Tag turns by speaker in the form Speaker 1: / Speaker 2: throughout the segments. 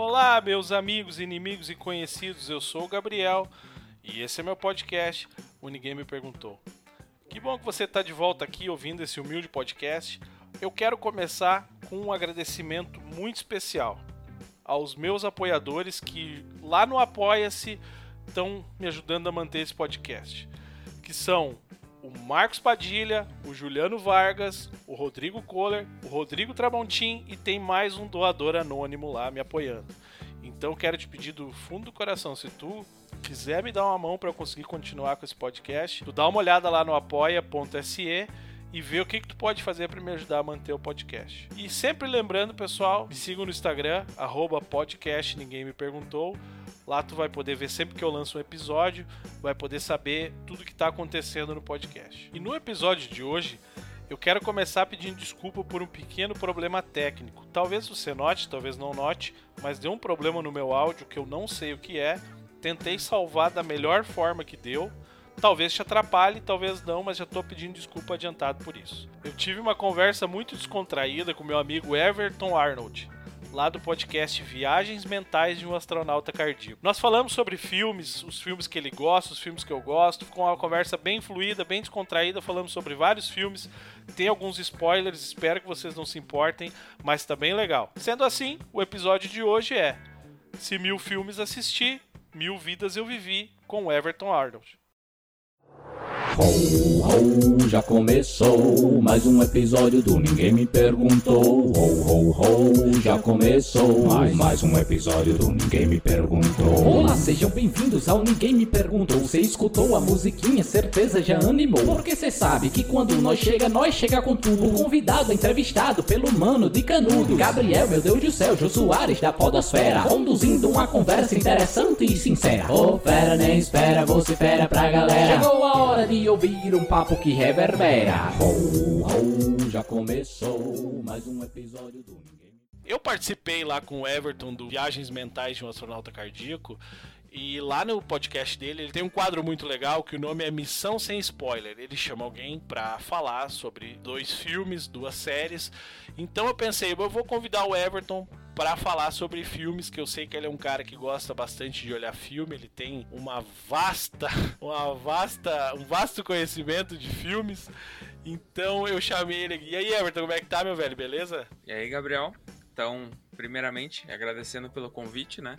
Speaker 1: Olá, meus amigos, inimigos e conhecidos. Eu sou o Gabriel e esse é meu podcast. O Ninguém me perguntou. Que bom que você está de volta aqui ouvindo esse humilde podcast. Eu quero começar com um agradecimento muito especial aos meus apoiadores que lá no Apoia-se estão me ajudando a manter esse podcast, que são o Marcos Padilha, o Juliano Vargas, o Rodrigo Kohler, o Rodrigo Tramontim e tem mais um doador anônimo lá me apoiando. Então quero te pedir do fundo do coração, se tu quiser me dar uma mão para eu conseguir continuar com esse podcast, tu dá uma olhada lá no apoia.se e ver o que, que tu pode fazer para me ajudar a manter o podcast. E sempre lembrando, pessoal, me sigam no Instagram, arroba podcast Ninguém Me Perguntou. Lá tu vai poder ver sempre que eu lanço um episódio, vai poder saber tudo que está acontecendo no podcast. E no episódio de hoje, eu quero começar pedindo desculpa por um pequeno problema técnico. Talvez você note, talvez não note, mas deu um problema no meu áudio que eu não sei o que é. Tentei salvar da melhor forma que deu, Talvez te atrapalhe, talvez não, mas já estou pedindo desculpa adiantado por isso. Eu tive uma conversa muito descontraída com meu amigo Everton Arnold, lá do podcast Viagens Mentais de um Astronauta Cardíaco. Nós falamos sobre filmes, os filmes que ele gosta, os filmes que eu gosto, ficou uma conversa bem fluida, bem descontraída, falamos sobre vários filmes, tem alguns spoilers, espero que vocês não se importem, mas tá bem legal. Sendo assim, o episódio de hoje é Se mil filmes assisti, mil vidas eu vivi com Everton Arnold.
Speaker 2: Ho, ho, já começou mais um episódio do Ninguém Me Perguntou. Ho, ho, ho, já começou mais, mais um episódio do Ninguém Me Perguntou.
Speaker 3: Sejam bem-vindos ao Ninguém Me Perguntou. Você escutou a musiquinha, certeza já animou. Porque você sabe que quando nós chega, nós chega com tudo. O convidado entrevistado pelo mano de canudo. Gabriel, meu Deus do céu, Jô Soares da Podosfera. Conduzindo uma conversa interessante e sincera. Ô, oh, fera, nem espera, você fera pra galera. Chegou a hora de ouvir um papo que reverbera.
Speaker 2: Ho, ho, já começou mais um episódio do Ninguém.
Speaker 1: Eu participei lá com o Everton do Viagens Mentais de um Astronauta Cardíaco. E lá no podcast dele, ele tem um quadro muito legal que o nome é Missão Sem Spoiler. Ele chama alguém para falar sobre dois filmes, duas séries. Então eu pensei, eu vou convidar o Everton para falar sobre filmes, que eu sei que ele é um cara que gosta bastante de olhar filme, ele tem uma vasta, uma vasta, um vasto conhecimento de filmes. Então eu chamei ele. E aí, Everton, como é que tá, meu velho? Beleza?
Speaker 4: E aí, Gabriel? Então, primeiramente, agradecendo pelo convite, né?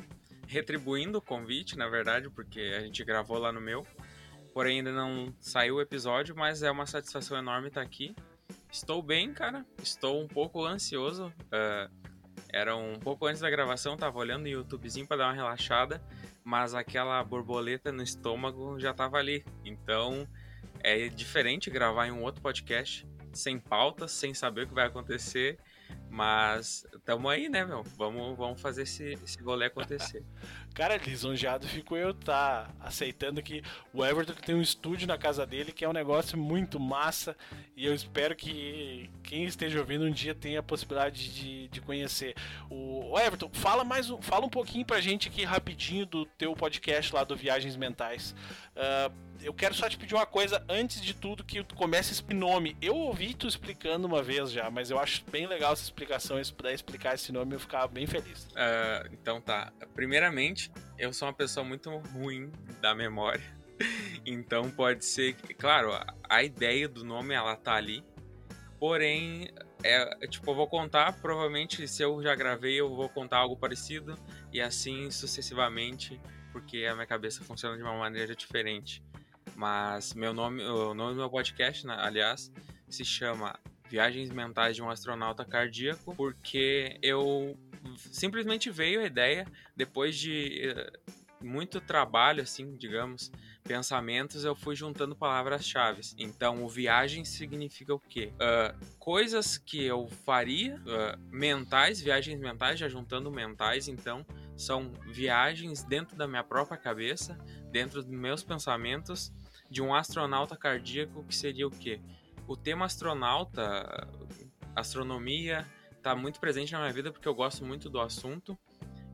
Speaker 4: Retribuindo o convite, na verdade, porque a gente gravou lá no meu. Porém, ainda não saiu o episódio, mas é uma satisfação enorme estar aqui. Estou bem, cara. Estou um pouco ansioso. Uh, era um pouco antes da gravação, tava olhando no YouTubezinho para dar uma relaxada, mas aquela borboleta no estômago já tava ali. Então é diferente gravar em um outro podcast sem pauta, sem saber o que vai acontecer mas tamo aí, né, meu? Vamos, vamos fazer esse, esse rolê acontecer.
Speaker 1: Cara, lisonjeado fico eu tá aceitando que o Everton tem um estúdio na casa dele que é um negócio muito massa e eu espero que quem esteja ouvindo um dia tenha a possibilidade de, de conhecer. O, Everton, fala mais fala um pouquinho pra gente aqui rapidinho do teu podcast lá do Viagens Mentais. Uh, eu quero só te pedir uma coisa antes de tudo que tu comece esse nome. Eu ouvi tu explicando uma vez já, mas eu acho bem legal essa explicação. Se puder explicar esse nome, eu ficava bem feliz.
Speaker 4: Uh, então tá. Primeiramente, eu sou uma pessoa muito ruim da memória. então pode ser que, claro, a ideia do nome ela tá ali. Porém, é, tipo, eu vou contar, provavelmente se eu já gravei, eu vou contar algo parecido e assim sucessivamente, porque a minha cabeça funciona de uma maneira diferente. Mas meu nome, o nome do meu podcast, né, aliás, se chama Viagens Mentais de um Astronauta Cardíaco, porque eu simplesmente veio a ideia depois de uh, muito trabalho, assim, digamos, pensamentos, eu fui juntando palavras-chave. Então, o viagem significa o quê? Uh, coisas que eu faria, uh, mentais, viagens mentais, já juntando mentais, então, são viagens dentro da minha própria cabeça, dentro dos meus pensamentos, de um astronauta cardíaco, que seria o quê? O tema astronauta, astronomia, está muito presente na minha vida porque eu gosto muito do assunto.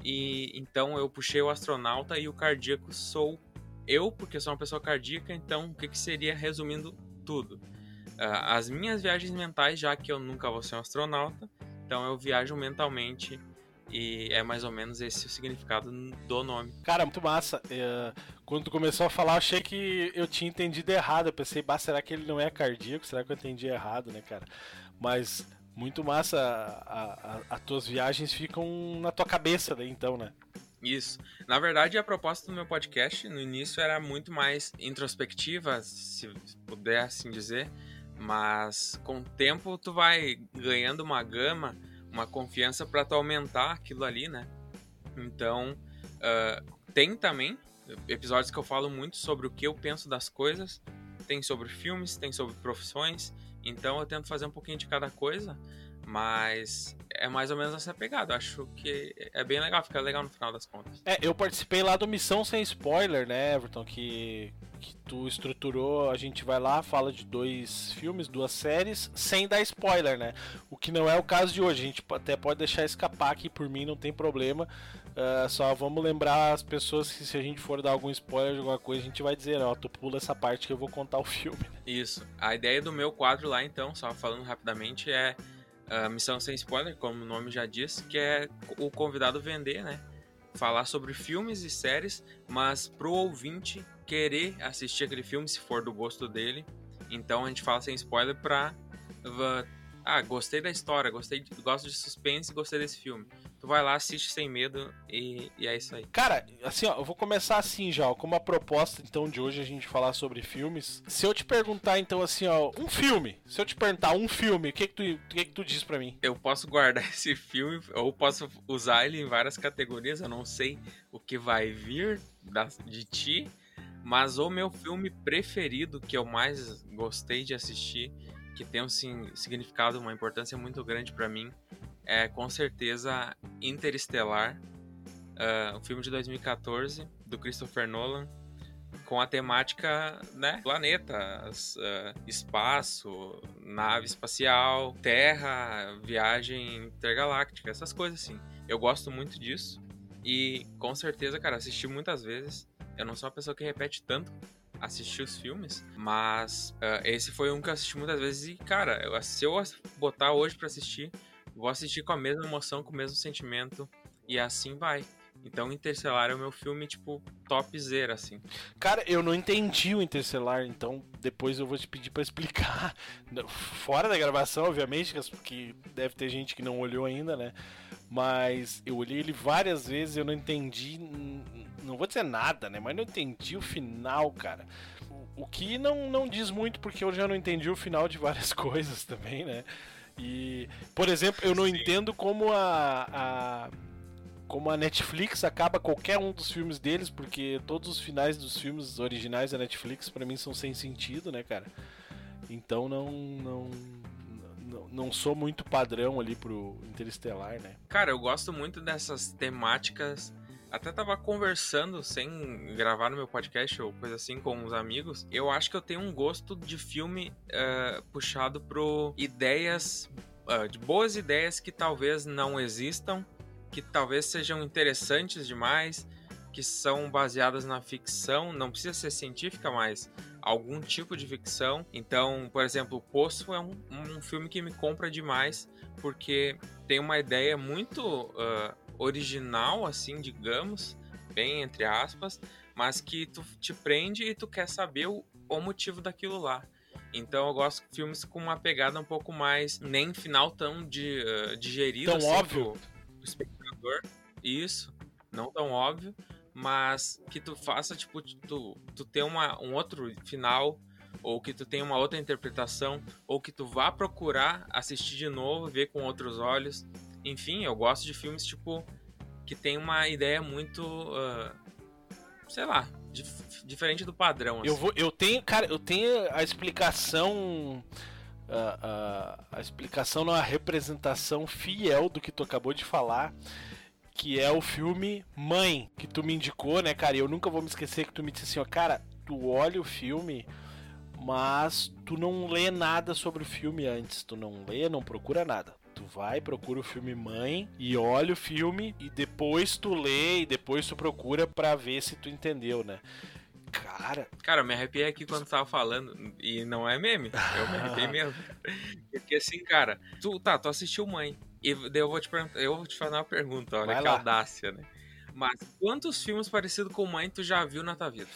Speaker 4: E então eu puxei o astronauta e o cardíaco sou eu, porque sou uma pessoa cardíaca, então o que, que seria resumindo tudo? Uh, as minhas viagens mentais, já que eu nunca vou ser um astronauta, então eu viajo mentalmente E é mais ou menos esse o significado do nome.
Speaker 1: Cara, muito massa. É, quando tu começou a falar, achei que eu tinha entendido errado. Eu pensei, bah, será que ele não é cardíaco? Será que eu entendi errado, né, cara? Mas muito massa. As tuas viagens ficam na tua cabeça daí, então, né?
Speaker 4: Isso. Na verdade, a proposta do meu podcast no início era muito mais introspectiva, se puder assim dizer. Mas com o tempo tu vai ganhando uma gama uma confiança para tu aumentar aquilo ali, né? Então, uh, tem também episódios que eu falo muito sobre o que eu penso das coisas. Tem sobre filmes, tem sobre profissões. Então eu tento fazer um pouquinho de cada coisa. Mas é mais ou menos essa pegada. acho que é bem legal, fica legal no final das contas.
Speaker 1: É, eu participei lá do Missão Sem Spoiler, né, Everton? Que, que tu estruturou. A gente vai lá, fala de dois filmes, duas séries, sem dar spoiler, né? O que não é o caso de hoje. A gente até pode deixar escapar aqui por mim, não tem problema. Uh, só vamos lembrar as pessoas que se a gente for dar algum spoiler de alguma coisa, a gente vai dizer, ó, tu pula essa parte que eu vou contar o filme.
Speaker 4: Isso. A ideia do meu quadro lá, então, só falando rapidamente, é a missão sem spoiler, como o nome já diz, que é o convidado vender, né? Falar sobre filmes e séries, mas pro ouvinte querer assistir aquele filme, se for do gosto dele. Então a gente fala sem spoiler pra. Ah, gostei da história, gostei, gosto de suspense, gostei desse filme tu vai lá, assiste sem medo e, e, é isso aí.
Speaker 1: Cara, assim, ó, eu vou começar assim já, ó, como a proposta então de hoje a gente falar sobre filmes. Se eu te perguntar então assim, ó, um filme, se eu te perguntar um filme, o que que tu, o que que tu diz para mim?
Speaker 4: Eu posso guardar esse filme ou posso usar ele em várias categorias, eu não sei o que vai vir da, de ti, mas o meu filme preferido que eu mais gostei de assistir, que tem um significado, uma importância muito grande para mim, é com certeza Interestelar, uh, um filme de 2014 do Christopher Nolan, com a temática, né, planetas, uh, espaço, nave espacial, terra, viagem intergaláctica, essas coisas assim. Eu gosto muito disso e com certeza, cara, assisti muitas vezes. Eu não sou uma pessoa que repete tanto assistir os filmes, mas uh, esse foi um que eu assisti muitas vezes e, cara, eu, se eu botar hoje para assistir, vou assistir com a mesma emoção, com o mesmo sentimento e assim vai. Então Interstellar é o meu filme, tipo, top zero, assim.
Speaker 1: Cara, eu não entendi o Interstellar, então depois eu vou te pedir para explicar. Fora da gravação, obviamente, porque deve ter gente que não olhou ainda, né? Mas eu olhei ele várias vezes e eu não entendi. Não vou dizer nada, né? Mas não entendi o final, cara. O que não, não diz muito, porque eu já não entendi o final de várias coisas também, né? E, por exemplo, eu não Sim. entendo como a, a como a Netflix acaba qualquer um dos filmes deles, porque todos os finais dos filmes originais da Netflix para mim são sem sentido, né, cara? Então não não não, sou muito padrão ali pro Interestelar, né?
Speaker 4: Cara, eu gosto muito dessas temáticas até tava conversando sem gravar no meu podcast ou coisa assim com uns amigos. Eu acho que eu tenho um gosto de filme uh, puxado pro ideias, uh, de boas ideias que talvez não existam, que talvez sejam interessantes demais, que são baseadas na ficção, não precisa ser científica, mas algum tipo de ficção. Então, por exemplo, o Poço é um, um filme que me compra demais porque tem uma ideia muito uh, original, assim, digamos, bem entre aspas, mas que tu te prende e tu quer saber o, o motivo daquilo lá. Então eu gosto de filmes com uma pegada um pouco mais, nem final tão de, uh, digerido.
Speaker 1: Tão assim, óbvio.
Speaker 4: Pro, espectador. Isso, não tão óbvio, mas que tu faça, tipo, tu, tu ter uma, um outro final, ou que tu tenha uma outra interpretação, ou que tu vá procurar assistir de novo, ver com outros olhos. Enfim, eu gosto de filmes, tipo, que tem uma ideia muito. Uh, sei lá, dif diferente do padrão.
Speaker 1: Assim. Eu, vou, eu tenho, cara, eu tenho a explicação. Uh, a explicação não a representação fiel do que tu acabou de falar. Que é o filme Mãe, que tu me indicou, né, cara? E eu nunca vou me esquecer que tu me disse assim, ó, cara, tu olha o filme, mas tu não lê nada sobre o filme antes. Tu não lê, não procura nada. Tu vai, procura o filme Mãe e olha o filme e depois tu lê e depois tu procura para ver se tu entendeu, né? Cara.
Speaker 4: Cara, eu me arrepiei aqui quando tu tava falando. E não é meme. Eu me arrepiei mesmo. Porque assim, cara, tu tá, tu assistiu Mãe. E daí eu vou te perguntar, eu vou te fazer uma pergunta, olha
Speaker 1: Vai
Speaker 4: que
Speaker 1: lá.
Speaker 4: audácia, né? Mas quantos filmes parecidos com Mãe tu já viu na tua vida?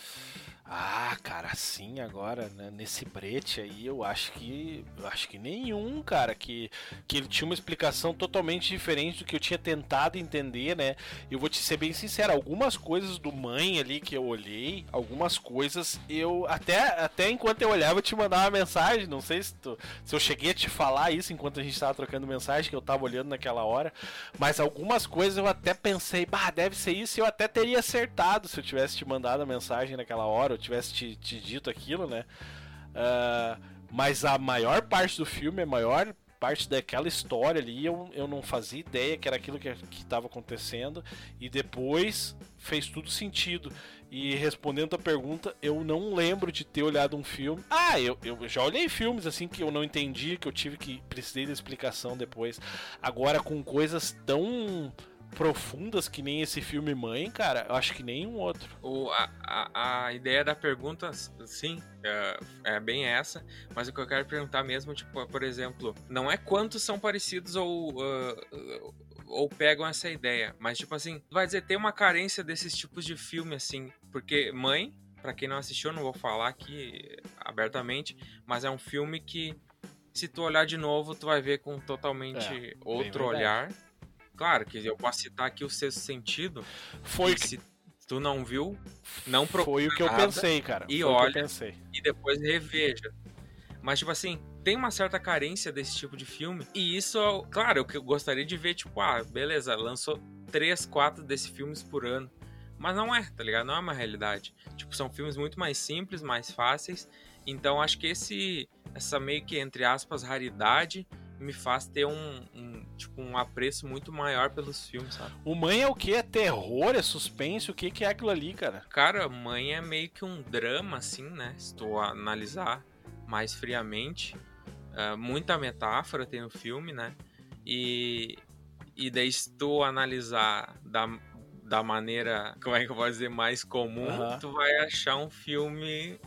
Speaker 1: Ah, cara, assim agora, né, nesse brete aí, eu acho que. Eu acho que nenhum, cara, que, que ele tinha uma explicação totalmente diferente do que eu tinha tentado entender, né? Eu vou te ser bem sincero, algumas coisas do mãe ali que eu olhei, algumas coisas eu. Até, até enquanto eu olhava, eu te mandava uma mensagem. Não sei se, tu- se eu cheguei a te falar isso enquanto a gente tava trocando mensagem, que eu tava olhando naquela hora. Mas algumas coisas eu até pensei, bah, deve ser isso, e eu até teria acertado se eu tivesse te mandado a mensagem naquela hora, tivesse te, te dito aquilo, né? Ah, mas a maior parte do filme, a maior parte daquela história ali, eu, eu não fazia ideia que era aquilo que estava acontecendo, e depois fez tudo sentido. E respondendo a pergunta, eu não lembro de ter olhado um filme. Ah, eu, eu já olhei filmes assim que eu não entendi, que eu tive que precisei de explicação depois. Agora com coisas tão profundas que nem esse filme Mãe, cara, eu acho que nenhum outro.
Speaker 4: O, a, a, a ideia da pergunta, sim, é, é bem essa, mas o que eu quero perguntar mesmo, tipo, por exemplo, não é quantos são parecidos ou, uh, ou pegam essa ideia, mas tipo assim, vai dizer, tem uma carência desses tipos de filme, assim, porque Mãe, pra quem não assistiu, não vou falar aqui abertamente, mas é um filme que, se tu olhar de novo, tu vai ver com totalmente
Speaker 1: É,
Speaker 4: outro
Speaker 1: verdade.
Speaker 4: Claro que eu posso citar aqui o sexto sentido,
Speaker 1: Foi,
Speaker 4: que se tu não viu, não procura
Speaker 1: foi o que eu pensei, cara.
Speaker 4: e
Speaker 1: foi
Speaker 4: olha. e depois reveja. Mas, tipo assim, tem uma certa carência desse tipo de filme. E isso, claro, eu que eu gostaria de ver, tipo, ah, beleza, lançou três, quatro desses filmes por ano. Mas não é, tá ligado? Não é uma realidade. Tipo, são filmes muito mais simples, mais fáceis. Então, acho que esse, essa meio que, entre aspas, raridade me faz ter um, um, tipo, um apreço muito maior pelos filmes, sabe?
Speaker 1: O Mãe é o que? É terror? É suspense? O que, que é aquilo ali, cara?
Speaker 4: Cara, Mãe é meio que um drama, assim, né? Se tu analisar mais friamente. Ah, muita metáfora tem no filme, né? E, e daí se tu analisar da, da maneira, como é que eu vou dizer, mais comum,
Speaker 1: Aham.
Speaker 4: tu vai achar um filme,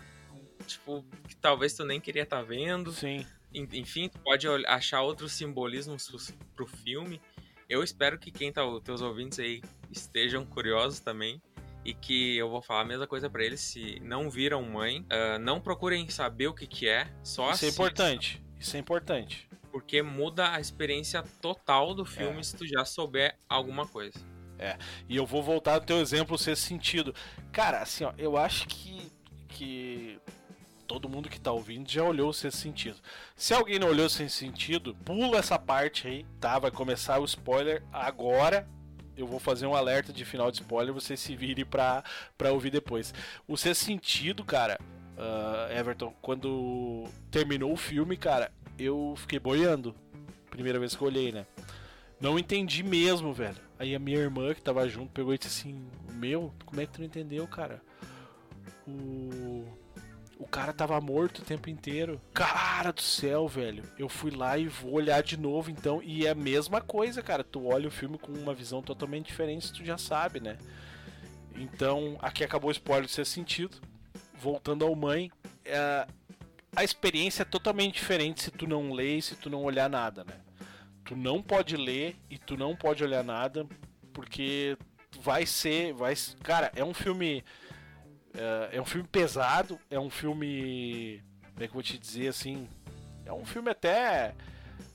Speaker 4: tipo, que talvez tu nem queria estar vendo.
Speaker 1: Sim.
Speaker 4: En- Enfim, tu pode achar outros simbolismos pro filme. Eu espero que quem tá, os teus ouvintes aí estejam curiosos também. E que eu vou falar a mesma coisa pra eles. Se não viram Mãe, ah, não procurem saber o que que é. Só
Speaker 1: Isso é importante. Isso é importante.
Speaker 4: Porque muda a experiência total do filme
Speaker 1: É.
Speaker 4: se tu já souber alguma coisa.
Speaker 1: E eu vou voltar ao teu exemplo ser sentido. Cara, assim, ó, eu acho que, que todo mundo que tá ouvindo já olhou o sexto sentido. Se alguém não olhou o sexto sentido, pula essa parte aí, tá? Vai começar o spoiler agora. Eu vou fazer um alerta de final de spoiler, você se vire pra, pra ouvir depois. O sexto sentido, cara, ah, Everton, quando terminou o filme, cara, eu fiquei boiando. Primeira vez que eu olhei, né? Não entendi mesmo, velho. Aí a minha irmã que tava junto pegou e disse assim: Meu, como é que tu não entendeu, cara? O. O cara tava morto o tempo inteiro. Cara do céu, velho. Eu fui lá e vou olhar de novo então. E é a mesma coisa, cara. Tu olha o filme com uma visão totalmente diferente, tu já sabe, né? Então, aqui acabou o spoiler de ser sentido. Voltando ao mãe, é, a experiência é totalmente diferente se tu não ler e se tu não olhar nada, né? Tu não pode ler e tu não pode olhar nada, porque vai ser. Vai, cara, é um filme. É, é um filme pesado, é um filme. Como é que eu vou te dizer assim? É um filme até.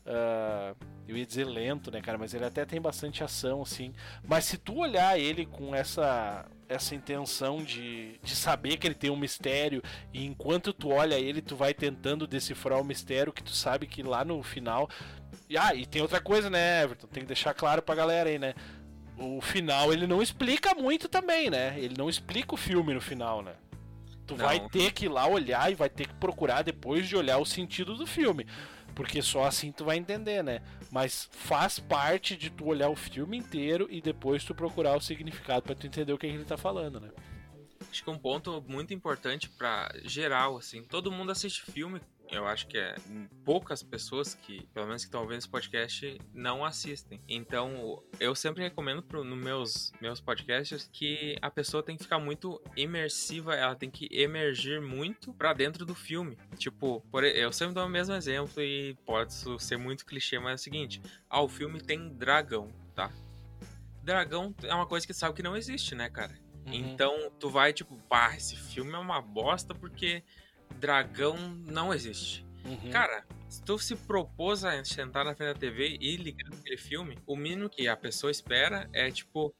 Speaker 1: ah, eu ia dizer lento, né, cara? Mas ele até tem bastante ação, assim. Mas se tu olhar ele com essa essa intenção de, de saber que ele tem um mistério e enquanto tu olha ele, tu vai tentando decifrar o mistério que tu sabe que lá no final. Ah, e tem outra coisa, né, Everton? Tem que deixar claro pra galera aí, né? O final ele não explica muito também, né? Ele não explica o filme no final, né? Tu
Speaker 4: Não.
Speaker 1: vai ter que ir lá olhar e vai ter que procurar depois de olhar o sentido do filme. Porque só assim tu vai entender, né? Mas faz parte de tu olhar o filme inteiro e depois tu procurar o significado pra tu entender o que, que ele tá falando, né?
Speaker 4: acho que um ponto muito importante para geral, assim, todo mundo assiste filme eu acho que é poucas pessoas que, pelo menos que estão ouvindo esse podcast, não assistem. Então, eu sempre recomendo pro, no meus, meus podcasts que a pessoa tem que ficar muito imersiva, ela tem que emergir muito para dentro do filme. Tipo, por, eu sempre dou o mesmo exemplo e pode ser muito clichê, mas é o seguinte: ah, o filme tem dragão, tá? Dragão é uma coisa que sabe que não existe, né, cara? Uhum. Então, tu vai tipo, pá, esse filme é uma bosta porque dragão não existe. Uhum. Cara, se tu se propôs a sentar na frente da TV e ligar aquele filme, o mínimo que a pessoa espera é, tipo,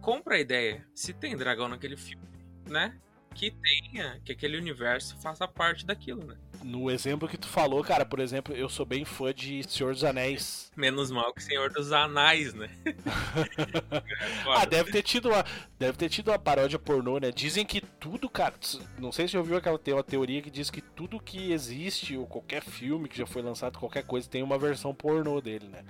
Speaker 4: compra a ideia. Se tem dragão naquele filme, né? Que tenha, que aquele universo faça parte daquilo, né?
Speaker 1: No exemplo que tu falou, cara, por exemplo, eu sou bem fã de Senhor dos Anéis.
Speaker 4: Menos mal que Senhor dos Anéis, né?
Speaker 1: ah, deve ter tido uma, deve ter tido uma paródia pornô, né? Dizem que tudo, cara, não sei se você ouviu aquela uma teoria que diz que tudo que existe ou qualquer filme que já foi lançado, qualquer coisa tem uma versão pornô dele, né?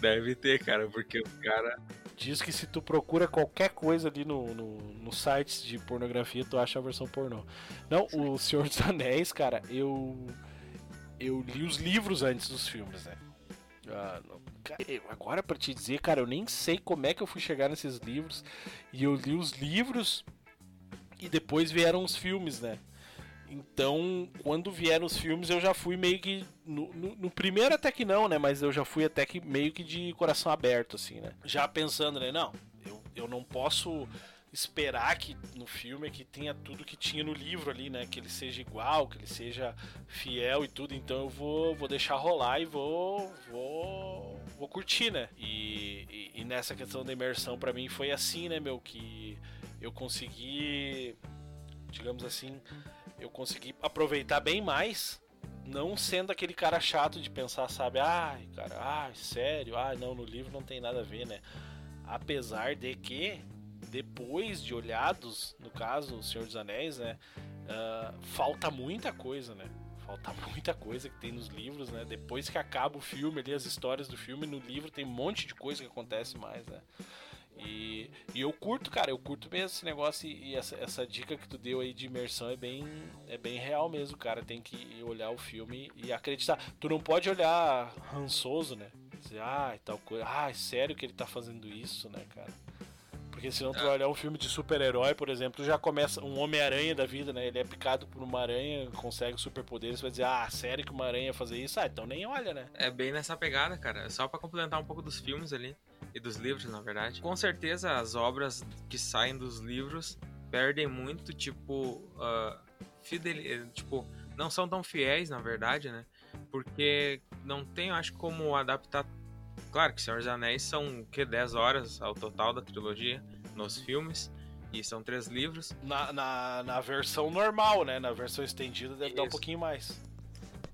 Speaker 4: Deve ter, cara, porque o cara
Speaker 1: diz que se tu procura qualquer coisa ali no, no, no sites de pornografia, tu acha a versão pornô. Não, o Senhor dos Anéis, cara, eu eu li os livros antes dos filmes, né? Ah, agora para te dizer, cara, eu nem sei como é que eu fui chegar nesses livros. E eu li os livros e depois vieram os filmes, né? Então, quando vieram os filmes, eu já fui meio que. No, no, no, primeiro até que não, né? Mas eu já fui até que meio que de coração aberto, assim, né? Já pensando, né? Não, eu, eu não posso esperar que no filme que tenha tudo que tinha no livro ali, né? Que ele seja igual, que ele seja fiel e tudo. Então eu vou, vou deixar rolar e vou, vou, vou curtir, né? E, e, e nessa questão da imersão para mim foi assim, né, meu? Que eu consegui, digamos assim, eu consegui aproveitar bem mais não sendo aquele cara chato de pensar, sabe, ai, cara, ai, sério, ai, não, no livro não tem nada a ver, né? Apesar de que depois de olhados, no caso, O Senhor dos Anéis, né? Uh, falta muita coisa, né? Falta muita coisa que tem nos livros, né? Depois que acaba o filme ali, as histórias do filme, no livro tem um monte de coisa que acontece mais, né? E, e eu curto, cara, eu curto mesmo esse negócio e, e essa, essa, dica que tu deu aí de imersão é bem, é bem real mesmo, cara. Tem que olhar o filme e acreditar. Tu não pode olhar rançoso, né? Dizer, ah, tal coisa. Ah, é sério que ele tá fazendo isso, né, cara? Porque senão tu vai olhar um filme de super-herói, por exemplo, já começa um Homem-Aranha da vida, né? Ele é picado por uma aranha, consegue superpoderes, vai dizer, ah, sério que uma aranha ia fazer isso? Ah, então nem olha, né?
Speaker 4: É bem nessa pegada, cara. Só para complementar um pouco dos filmes ali, e dos livros, na verdade. Com certeza as obras que saem dos livros perdem muito, tipo, uh, fidel... tipo, não são tão fiéis, na verdade, né? Porque não tem, acho, como adaptar Claro que Senhor dos Anéis são que 10 horas ao total da trilogia nos filmes. E são três livros.
Speaker 1: Na, na, na versão normal, né? Na versão estendida deve Isso. dar um pouquinho mais.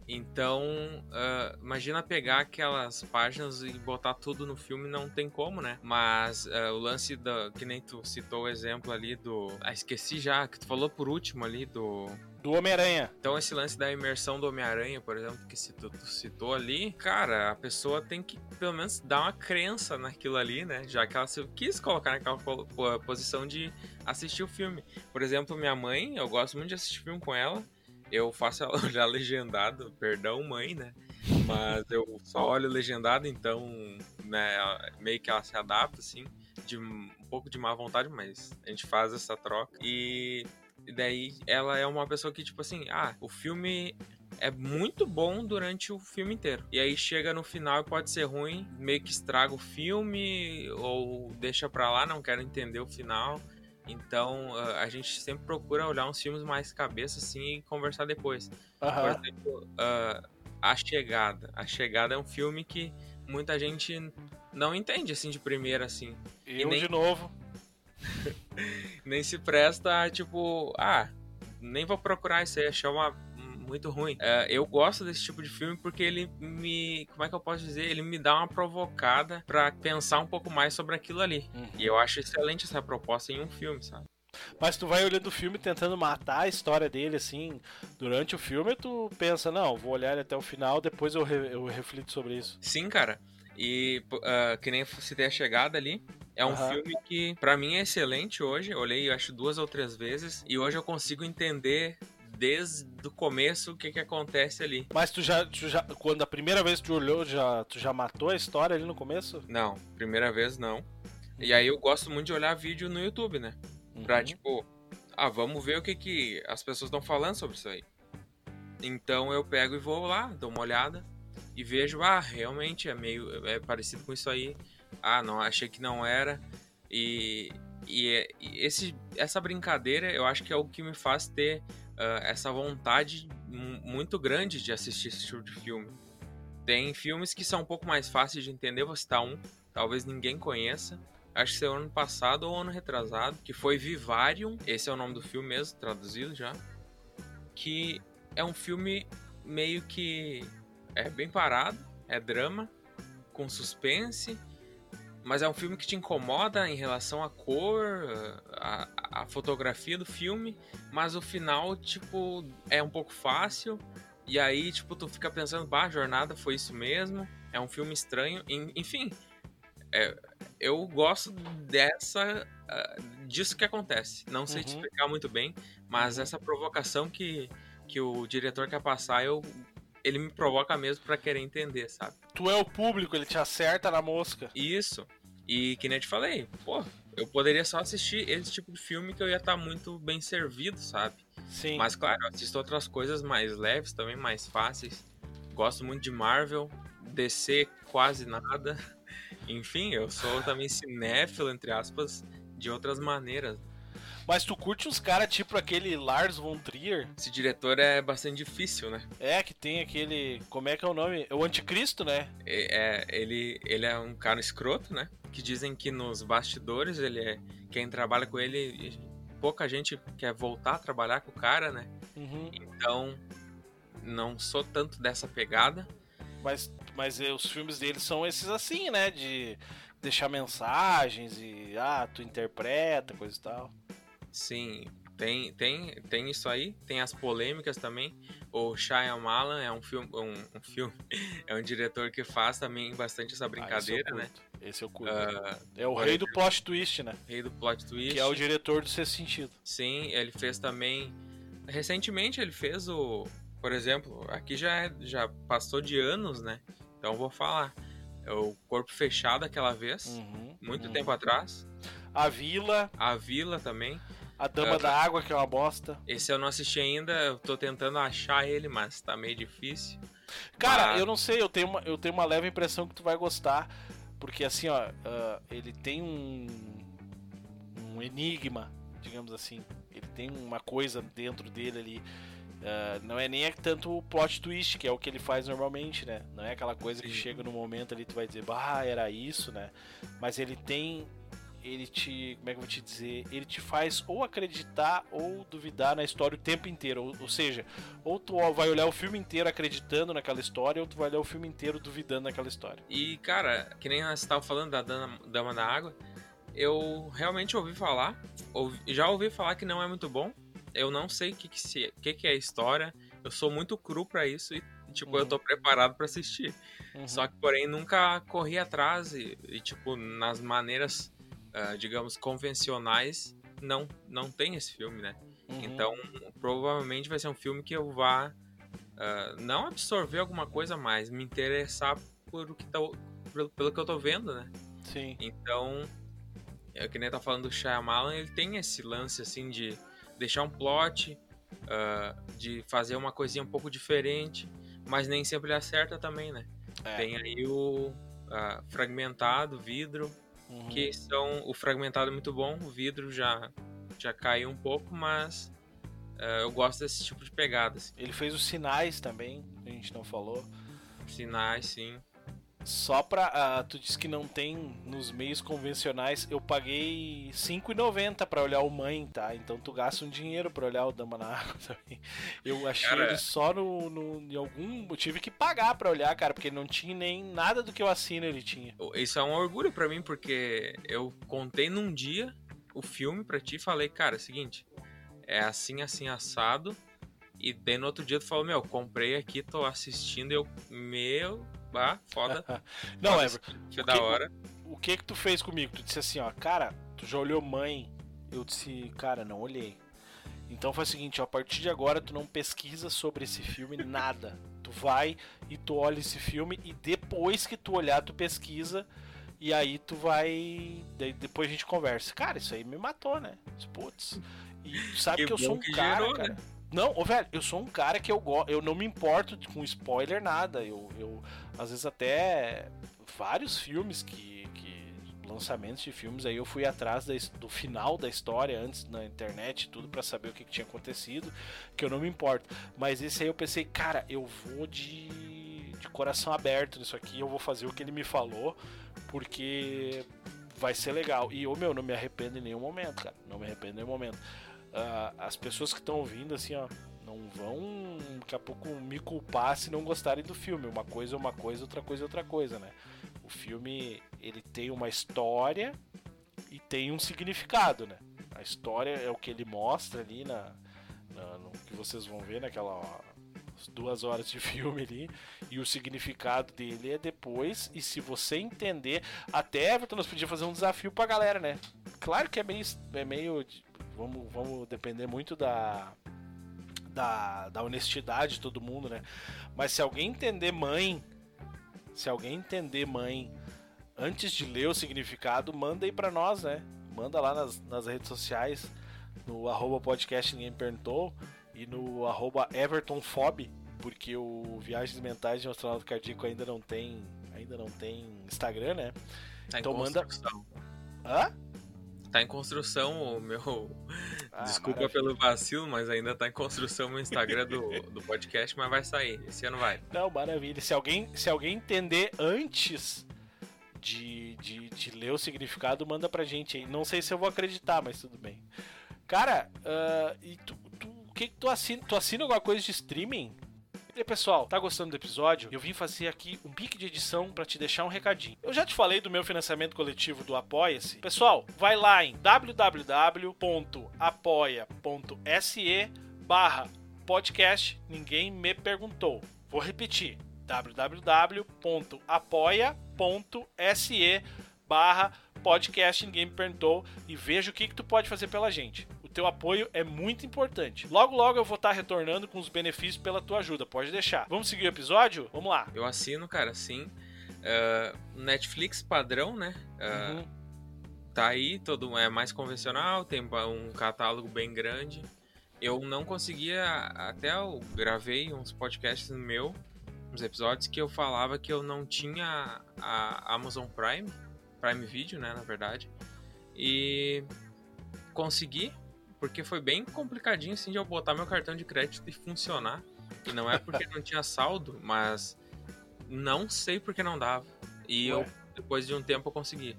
Speaker 4: Então, uh, imagina pegar aquelas páginas e botar tudo no filme, não tem como, né? Mas uh, o lance da. Que nem tu citou o exemplo ali do. Ah, esqueci já, que tu falou por último ali do
Speaker 1: do Homem-Aranha.
Speaker 4: Então, esse lance da imersão do Homem-Aranha, por exemplo, que tu, tu, citou ali, cara, a pessoa tem que pelo menos dar uma crença naquilo ali, né? Já que ela se quis colocar naquela posição de assistir o filme. Por exemplo, minha mãe, eu gosto muito de assistir filme com ela. Eu faço olhar legendado, perdão, mãe, né? Mas eu só olho legendado, então, né, meio que ela se adapta, assim, de um pouco de má vontade, mas a gente faz essa troca. E daí ela é uma pessoa que, tipo assim, ah, o filme é muito bom durante o filme inteiro. E aí chega no final e pode ser ruim, meio que estraga o filme ou deixa pra lá, não quero entender o final. Então a gente sempre procura olhar uns filmes mais cabeça assim e conversar depois. Uhum. Por exemplo, uh, A Chegada. A Chegada é um filme que muita gente não entende assim de primeira assim.
Speaker 1: Eu e nem... de novo.
Speaker 4: nem se presta, tipo, ah, nem vou procurar isso aí, achei uma muito ruim. É, eu gosto desse tipo de filme porque ele me. Como é que eu posso dizer? Ele me dá uma provocada para pensar um pouco mais sobre aquilo ali. Uhum. E eu acho excelente essa proposta em um filme, sabe?
Speaker 1: Mas tu vai olhando o filme tentando matar a história dele, assim, durante o filme, tu pensa, não, vou olhar ele até o final, depois eu, re eu reflito sobre isso.
Speaker 4: Sim, cara. E uh, que nem citei a chegada ali, É um
Speaker 1: Aham.
Speaker 4: filme que, pra mim, é excelente hoje. Eu olhei, acho, duas ou três vezes. E hoje eu consigo entender desde o começo o que, que acontece ali.
Speaker 1: Mas tu já, tu já. Quando a primeira vez que tu olhou, já, tu já matou a história ali no começo?
Speaker 4: Não, primeira vez não. E aí eu gosto muito de olhar vídeo no YouTube, né? Pra,
Speaker 1: Uhum.
Speaker 4: tipo, ah, vamos ver o que, que as pessoas estão falando sobre isso aí. Então eu pego e vou lá, dou uma olhada e vejo, ah, realmente é meio é parecido com isso aí. Ah, não, achei que não era. E, e, é- e esse, essa brincadeira eu acho que é o que me faz ter ah, essa vontade mu- muito grande de assistir esse tipo de filme. Tem filmes que são um pouco mais fáceis de entender, vou citar um, talvez ninguém conheça. Acho que saiu ano passado ou ano retrasado, que foi Vivarium, esse é o nome do filme mesmo, traduzido já. Que é um filme meio que é bem parado, é drama, com suspense, mas é um filme que te incomoda em relação à cor, a fotografia do filme, mas o final, tipo, é um pouco fácil. E aí, tipo, tu fica pensando, bah, a jornada foi isso mesmo. É um filme estranho. En- Enfim, é, eu gosto dessa. ah, disso que acontece. Não sei te
Speaker 1: Uhum.
Speaker 4: explicar muito bem, mas essa provocação que, que o diretor quer passar, eu, ele me provoca mesmo pra querer entender, sabe?
Speaker 1: Tu é o público, ele te acerta na mosca.
Speaker 4: Isso. E que nem eu te falei, pô, eu poderia só assistir esse tipo de filme que eu ia estar muito bem servido, sabe?
Speaker 1: Sim.
Speaker 4: Mas claro, eu assisto outras coisas mais leves também, mais fáceis. Gosto muito de Marvel, DC quase nada. Enfim, eu sou também cinéfilo, entre aspas, de outras maneiras.
Speaker 1: Mas tu curte uns caras tipo aquele Lars von Trier?
Speaker 4: Esse diretor é bastante difícil, né?
Speaker 1: É, que tem aquele. Como é que é o nome? É o Anticristo, né?
Speaker 4: É, é- ele, ele é um cara escroto, né? Que dizem que nos bastidores ele é. Quem trabalha com ele, pouca gente quer voltar a trabalhar com o cara, né?
Speaker 1: Uhum.
Speaker 4: Então, não sou tanto dessa pegada.
Speaker 1: Mas, mas eh, os filmes dele são esses assim, né? De deixar mensagens e. Ah, tu interpreta, coisa e tal.
Speaker 4: Sim, tem, tem, tem isso aí, tem as polêmicas também. O Shyamalan é um filme, um, um filme, é um diretor que faz também bastante essa brincadeira,
Speaker 1: ah, esse
Speaker 4: né?
Speaker 1: Esse eu curto.
Speaker 4: Ah,
Speaker 1: é o rei do plot twist, né?
Speaker 4: Rei do Plot Twist.
Speaker 1: Que é o diretor do Sexto Sentido.
Speaker 4: Sim, ele fez também. Recentemente ele fez o. Por exemplo, aqui já, é- já passou de anos, né? Então eu vou falar. É o Corpo Fechado aquela vez,
Speaker 1: Uhum,
Speaker 4: muito
Speaker 1: uhum.
Speaker 4: tempo atrás.
Speaker 1: A Vila,
Speaker 4: A Vila também.
Speaker 1: A Dama
Speaker 4: Ah,
Speaker 1: da Água, que é uma bosta.
Speaker 4: Esse eu não assisti ainda, eu tô tentando achar ele, mas tá meio difícil.
Speaker 1: Cara,
Speaker 4: Mas-
Speaker 1: eu não sei, eu tenho, uma, eu tenho uma leve impressão que tu vai gostar. Porque assim, ó, ah, ele tem um. um enigma, digamos assim. Ele tem uma coisa dentro dele ali. ah, não é nem tanto o plot twist, que é o que ele faz normalmente, né? Não é aquela coisa que
Speaker 4: Sim.
Speaker 1: chega no momento ali tu vai dizer, bah, era isso, né? Mas ele tem. Ele te. Como é que eu vou te dizer? Ele te faz ou acreditar ou duvidar na história o tempo inteiro. Ou, ou seja, ou tu vai olhar o filme inteiro acreditando naquela história, ou tu vai olhar o filme inteiro duvidando naquela história.
Speaker 4: E, cara, que nem você tava falando da Dama, Dama da Água, eu realmente ouvi falar, ouvi- já ouvi falar que não é muito bom. Eu não sei o que, que, se- que, que é a história, eu sou muito cru pra isso e, tipo, eu
Speaker 1: Uhum.
Speaker 4: tô preparado pra assistir.
Speaker 1: Uhum.
Speaker 4: Só que, porém, nunca corri atrás e, e, tipo, nas maneiras, ah, digamos, convencionais, não, não tem esse filme, né?
Speaker 1: Uhum.
Speaker 4: Então, provavelmente vai ser um filme que eu vá ah, não absorver alguma coisa mais, me interessar por o que tá, pelo, pelo que eu tô vendo, né?
Speaker 1: Sim.
Speaker 4: Então, é que nem tá falando do Shyamalan, ele tem esse lance assim de deixar um plot, ah, de fazer uma coisinha um pouco diferente, mas nem sempre ele acerta também, né?
Speaker 1: É.
Speaker 4: Tem aí o ah, fragmentado, vidro,
Speaker 1: Uhum.
Speaker 4: que são o fragmentado é muito bom, o vidro já já caiu um pouco, mas eh, eu gosto desse tipo de pegada, assim.
Speaker 1: Ele fez os sinais também, que a gente não falou.
Speaker 4: sinais, sim.
Speaker 1: Só pra. ah, tu disse que não tem nos meios convencionais. Eu paguei R$5,90 pra olhar o Mãe, tá? Então tu gasta um dinheiro pra olhar o Dama na Água também. Eu achei
Speaker 4: Cara-
Speaker 1: ele só no, no. Em algum. Eu tive que pagar pra olhar, cara, porque não tinha nem nada do que eu assino ele tinha.
Speaker 4: Isso é um orgulho pra mim porque eu contei num dia o filme pra ti e falei, cara, é o seguinte, é assim, assim, assado. E daí no outro dia tu falou, meu, comprei aqui, tô assistindo, e eu, meu, bah, foda.
Speaker 1: Não,
Speaker 4: foda
Speaker 1: é.
Speaker 4: filme, Que
Speaker 1: o
Speaker 4: da
Speaker 1: que-
Speaker 4: hora.
Speaker 1: o que que tu fez comigo? Tu disse assim, ó, cara, tu já olhou mãe? Eu disse, cara, não olhei. Então faz o seguinte, ó, a partir de agora tu não pesquisa sobre esse filme nada. Tu vai e tu olha esse filme e depois que tu olhar tu pesquisa e aí tu vai, daí depois a gente conversa. Cara, isso aí me matou, né? Putz. E sabe que,
Speaker 4: Que
Speaker 1: eu sou um cara,
Speaker 4: gerou,
Speaker 1: cara.
Speaker 4: né?
Speaker 1: Não, ô velho, eu sou um cara que eu gosto, eu não me importo com spoiler nada. Eu, eu às vezes até vários filmes que, que lançamentos de filmes aí eu fui atrás do final da história antes na internet tudo pra saber o que, que tinha acontecido, que eu não me importo. Mas esse aí eu pensei, cara, eu vou de de coração aberto nisso aqui, eu vou fazer o que ele me falou, porque vai ser legal. E eu, meu, não me arrependo em nenhum momento, cara. Não me arrependo em nenhum momento. Ah, as pessoas que estão ouvindo, assim, ó, não vão daqui a pouco me culpar se não gostarem do filme. Uma coisa é uma coisa, outra coisa é outra coisa, né? O filme, ele tem uma história e tem um significado, né? A história é o que ele mostra ali na, na- no que vocês vão ver naquela ó, as duas horas de filme ali e o significado dele é depois e se você entender até Everton nós podíamos fazer um desafio pra galera né claro que é meio é meio vamos vamos depender muito da da, da honestidade de todo mundo né mas se alguém entender mãe se alguém entender mãe antes de ler o significado manda aí pra nós né manda lá nas, nas redes sociais no arroba podcast ninguém perguntou e no arroba evertonfob porque o Viagens Mentais de um Astronauta Cardíaco ainda não tem ainda não tem Instagram né
Speaker 4: Tá
Speaker 1: Então manda-. Hã?
Speaker 4: Tá em construção o meu.
Speaker 1: Ah,
Speaker 4: Desculpa
Speaker 1: maravilha.
Speaker 4: pelo vacilo, mas ainda tá em construção o Instagram do, do podcast, mas vai sair. Esse ano vai.
Speaker 1: Não, maravilha. Se alguém, se alguém entender antes de, de, de ler o significado, manda pra gente aí. Não sei se eu vou acreditar, mas tudo bem. Cara, ah, e tu, tu, o que que tu assina? Tu assina alguma coisa de streaming? E pessoal, tá gostando do episódio? Eu vim fazer aqui um pique de edição pra te deixar um recadinho. Eu já te falei do meu financiamento coletivo do Apoia-se. Pessoal, vai lá em www.apoia.se barra podcast Ninguém Me Perguntou. Vou repetir, www.apoia.se barra podcast Ninguém Me Perguntou e veja o que, que tu pode fazer pela gente. Teu apoio é muito importante. Logo, logo eu vou estar retornando com os benefícios pela tua ajuda, pode deixar. Vamos seguir o episódio? Vamos lá.
Speaker 4: Eu assino, cara, sim. Ah, Netflix padrão, né? Ah,
Speaker 1: Uhum.
Speaker 4: Tá aí, todo é mais convencional, tem um catálogo bem grande. Eu não conseguia, até eu gravei uns podcasts no meu, uns episódios que eu falava que eu não tinha a Amazon Prime, Prime Video, né, na verdade. E consegui, porque foi bem complicadinho assim de eu botar meu cartão de crédito e funcionar. E não é porque não tinha saldo, mas não sei porque não dava. E
Speaker 1: Ué.
Speaker 4: eu depois de um tempo eu consegui.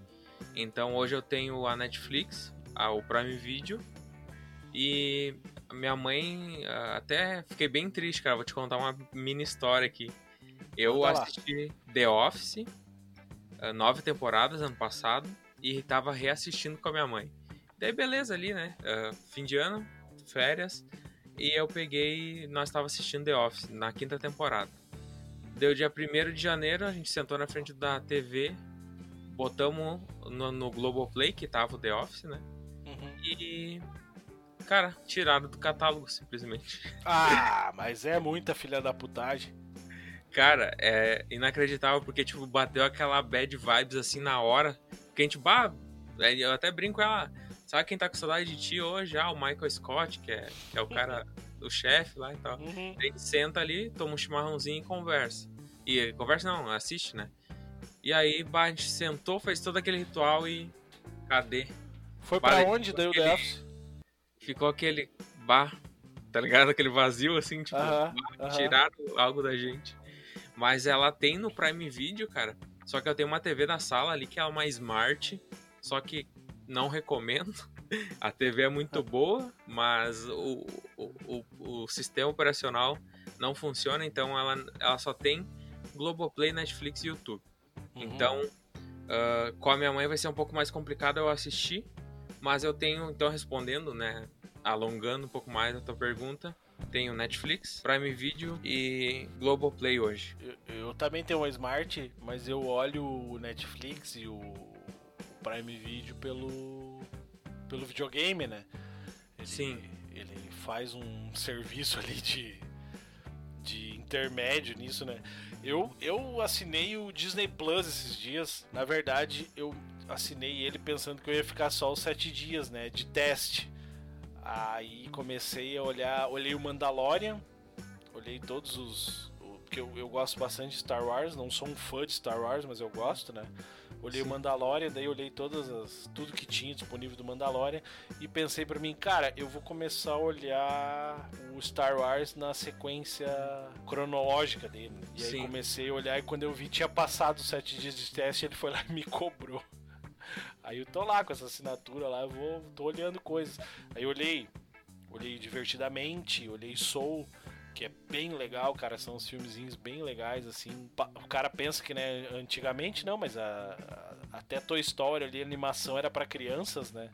Speaker 4: Então hoje eu tenho a Netflix, a, o Prime Video e minha mãe até fiquei bem triste, cara. Vou te contar uma mini história aqui. Eu assisti The Office, ah, nove temporadas ano passado e tava reassistindo com a minha mãe. Daí beleza ali, né? Ah, fim de ano, férias e eu peguei, nós tava assistindo The Office na quinta temporada. Deu dia 1 de janeiro, a gente sentou na frente da TV, botamos no, no Globoplay, que tava o The Office, né?
Speaker 1: Uhum.
Speaker 4: E. Cara, tiraram do catálogo simplesmente.
Speaker 1: Ah, mas é muita filha da putagem.
Speaker 4: Cara, é inacreditável porque, tipo, bateu aquela bad vibes assim na hora. Que a gente, bah, é, eu até brinco com ela. Sabe quem tá com saudade de ti hoje? Ah, o Michael Scott, que é, que é o cara, o chefe lá e tal.
Speaker 1: Uhum.
Speaker 4: A gente senta ali, toma um chimarrãozinho e conversa. E conversa não, assiste, né? E aí, bah, a gente sentou, fez todo aquele ritual e. Cadê?
Speaker 1: Foi pra
Speaker 4: Vale,
Speaker 1: onde daí o
Speaker 4: aquele-? Ficou aquele. Bah, tá ligado? Aquele vazio assim, tipo,
Speaker 1: Aham,
Speaker 4: bah,
Speaker 1: aham.
Speaker 4: tiraram algo da gente. Mas ela tem no Prime Video, cara. Só que eu tenho uma TV na sala ali que é uma Smart. Só que não recomendo. A TV é muito boa, mas o, o, o, o sistema operacional não funciona, então ela, ela só tem Globoplay, Netflix e YouTube.
Speaker 1: Uhum.
Speaker 4: Então, ah, com a minha mãe vai ser um pouco mais complicado eu assistir, mas eu tenho, então, respondendo, né, alongando um pouco mais a tua pergunta, tenho Netflix, Prime Video e Globoplay hoje.
Speaker 1: Eu, eu também tenho uma Smart, mas eu olho o Netflix e o Prime Video pelo, pelo videogame, né? Ele,
Speaker 4: Sim.
Speaker 1: Ele faz um serviço ali de, de intermédio nisso, né? Eu, eu assinei o Disney Plus esses dias. Na verdade, eu assinei ele pensando que eu ia ficar só os sete dias, né? De teste. Aí comecei a olhar, olhei o Mandalorian, olhei todos os. o- Porque eu, eu gosto bastante de Star Wars, não sou um fã de Star Wars, mas eu gosto, né? Olhei o Mandalorian, daí olhei todas as. tudo que tinha disponível do Mandalorian e pensei pra mim, cara, eu vou começar a olhar o Star Wars na sequência cronológica dele. E aí
Speaker 4: Sim.
Speaker 1: comecei a olhar e quando eu vi tinha passado sete dias de teste, ele foi lá e me cobrou. Aí eu tô lá com essa assinatura lá, eu vou, tô olhando coisas. Aí eu olhei, olhei divertidamente, olhei Soul, que é bem legal, cara, são uns filmezinhos bem legais, assim. O cara pensa que, né, antigamente não, mas a, a- até Toy Story ali, a animação era pra crianças, né?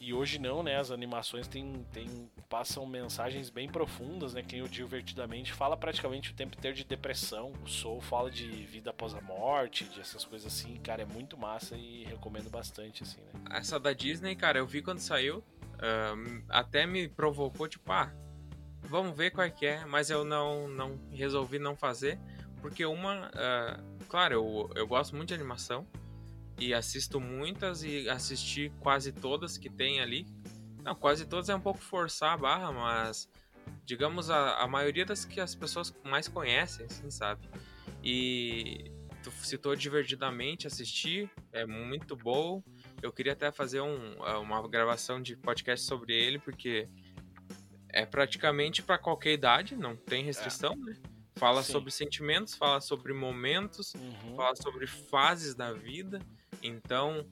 Speaker 1: E hoje não, né? As animações tem, tem, passam mensagens bem profundas, né? Quem o divertidamente fala praticamente o tempo inteiro de depressão. O Soul fala de vida após a morte, de essas coisas assim. Cara, é muito massa e recomendo bastante, assim, né?
Speaker 4: Essa da Disney, cara, eu vi quando saiu. ahn, até me provocou, tipo, ah, vamos ver qual é que é. Mas eu não, não resolvi não fazer. Porque uma. ah, claro, eu, eu gosto muito de animação. E assisto muitas e assisti quase todas que tem ali. Não, quase todas é um pouco forçar a barra, mas. Digamos, a, a maioria das que as pessoas mais conhecem, assim, sabe? E tu citou divertidamente assistir, é muito bom. Eu queria até fazer um, uma gravação de podcast sobre ele, porque é praticamente para qualquer idade, não tem restrição, né? Fala
Speaker 1: Sim.
Speaker 4: sobre sentimentos, fala sobre momentos,
Speaker 1: Uhum.
Speaker 4: fala sobre fases da vida. Então,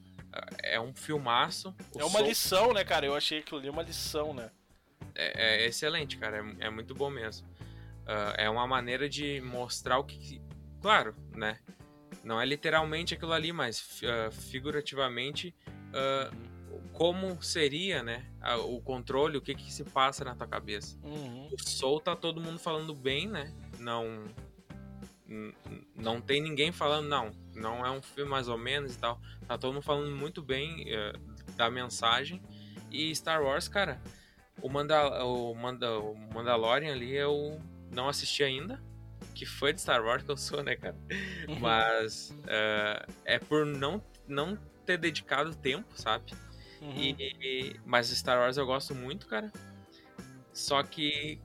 Speaker 4: é um filmaço.
Speaker 1: É uma
Speaker 4: som
Speaker 1: lição, né, cara? Eu achei aquilo ali uma lição, né?
Speaker 4: é, é excelente, cara. É, é muito bom mesmo. Ah, é uma maneira de mostrar o que. que- Claro, né? Não é literalmente aquilo ali, mas ah, figurativamente ah, como seria, né? a- o controle, o que, que se passa na tua cabeça.
Speaker 1: Uhum.
Speaker 4: O Soul tá todo mundo falando bem, né? Não. Não tem ninguém falando, não. Não é um filme mais ou menos e tal. Tá todo mundo falando muito bem eh, da mensagem. E Star Wars, cara, o, Manda, o, Manda, o Mandalorian ali eu não assisti ainda. Que foi de Star Wars que eu sou, né, cara? Mas eh, é por não, não ter dedicado tempo, sabe?
Speaker 1: Uhum.
Speaker 4: E, mas Star Wars eu gosto muito, cara. Só que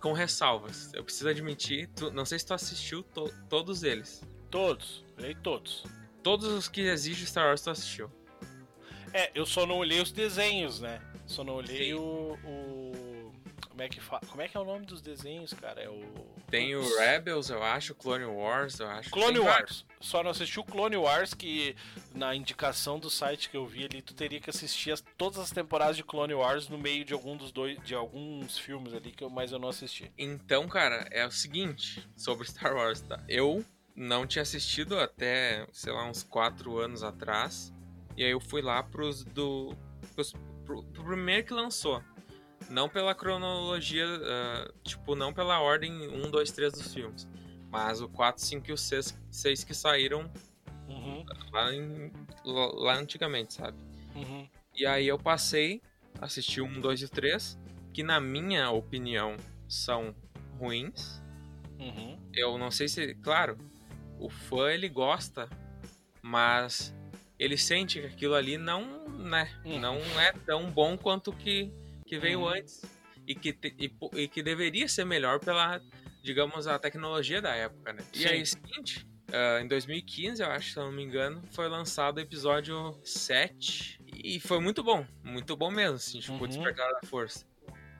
Speaker 4: com ressalvas. Eu preciso admitir, tu- não sei se tu assistiu to- todos eles.
Speaker 1: Todos, olhei todos.
Speaker 4: Todos os que exigem Star Wars tu assistiu.
Speaker 1: É, eu só não olhei os desenhos, né? Só não olhei
Speaker 4: Sim.
Speaker 1: o, o- Como é que fa... Como é que é o nome dos desenhos, cara? É o.
Speaker 4: Tem o Rebels, eu acho, Clone Wars, eu acho.
Speaker 1: Clone
Speaker 4: Tem
Speaker 1: Wars. Só não assisti o Clone Wars, que na indicação do site que eu vi ali, tu teria que assistir as- todas as temporadas de Clone Wars no meio de algum dos dois. de alguns filmes ali, que eu, mas eu não assisti.
Speaker 4: Então, cara, é o seguinte sobre Star Wars, tá? Eu não tinha assistido até, sei lá, uns 4 anos atrás. E aí eu fui lá pros do. Pros, pro, pro primeiro que lançou. Não pela cronologia, ah, tipo, não pela ordem 1, 2, 3 dos filmes. Mas o 4, 5 e o 6, 6 que saíram
Speaker 1: Uhum,
Speaker 4: lá, em- lá- antigamente, sabe?
Speaker 1: uhum.
Speaker 4: E aí eu passei, assisti o 1, 2 e o 3, que na minha opinião são ruins.
Speaker 1: Uhum.
Speaker 4: Eu não sei se, claro, o fã ele gosta, mas ele sente que aquilo ali não, né,
Speaker 1: Uhum.
Speaker 4: não é tão bom quanto que, que veio
Speaker 1: Uhum.
Speaker 4: antes e que, te- e, e que deveria ser melhor pela, digamos, a tecnologia da época, né? E
Speaker 1: Sim.
Speaker 4: aí, seguinte, ah, em 2015, eu acho, se eu não me engano, foi lançado o episódio 7 e foi muito bom, muito bom mesmo, assim, tipo,
Speaker 1: Uhum.
Speaker 4: Despertar da Força.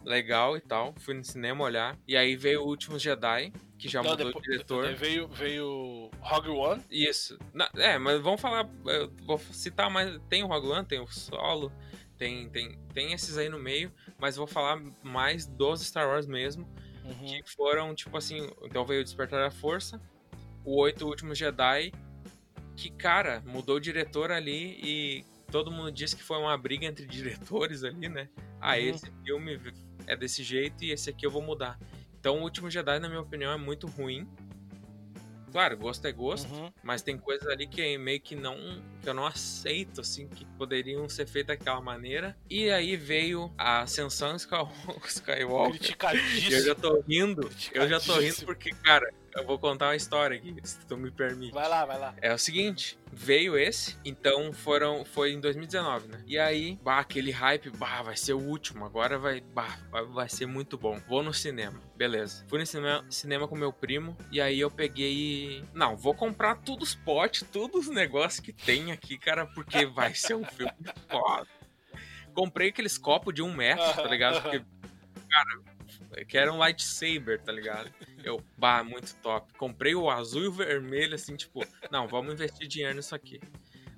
Speaker 4: Legal e tal, fui no cinema olhar. E aí veio o Último Jedi, que já
Speaker 1: Não,
Speaker 4: mudou
Speaker 1: depois-
Speaker 4: o diretor.
Speaker 1: Veio, veio Rogue One.
Speaker 4: Isso. É, mas vamos falar. Eu vou citar mais. Tem o Rogue One, tem o Solo, tem, tem, tem esses aí no meio, mas vou falar mais dos Star Wars mesmo,
Speaker 1: Uhum.
Speaker 4: que foram, tipo assim. Então veio o Despertar da Força, o Oito Últimos Jedi, que, cara, mudou o diretor ali e todo mundo disse que foi uma briga entre diretores ali, né? Ah,
Speaker 1: Uhum.
Speaker 4: esse filme é desse jeito e esse aqui eu vou mudar. Então o Último Jedi, na minha opinião, é muito ruim. Claro, gosto é gosto,
Speaker 1: Uhum.
Speaker 4: mas tem coisas ali que meio que não que eu não aceito assim que poderiam ser feitas daquela maneira. E aí veio a ascensão Sky- Skywalker. E eu
Speaker 1: Criticadíssimo.
Speaker 4: já tô rindo. Eu já tô rindo
Speaker 1: Criticadíssimo.
Speaker 4: porque, cara, eu vou contar uma história aqui, se tu me permite.
Speaker 1: Vai lá, vai lá.
Speaker 4: É o seguinte, veio esse, então foram, foi em 2019, né? E aí, bah, aquele hype, bah, vai ser o último, agora vai, bah, vai, ser muito bom. Vou no cinema, beleza. Fui no cinema, cinema com meu primo, e aí eu peguei. Não, vou comprar todos os potes, todos os negócios que tem aqui, cara, porque vai ser um filme foda. Comprei aqueles copos de um metro, tá ligado? Porque, cara, que era um lightsaber, tá ligado? Eu, bah, muito top. Comprei o azul e o vermelho, assim, tipo, não, vamos investir dinheiro nisso aqui.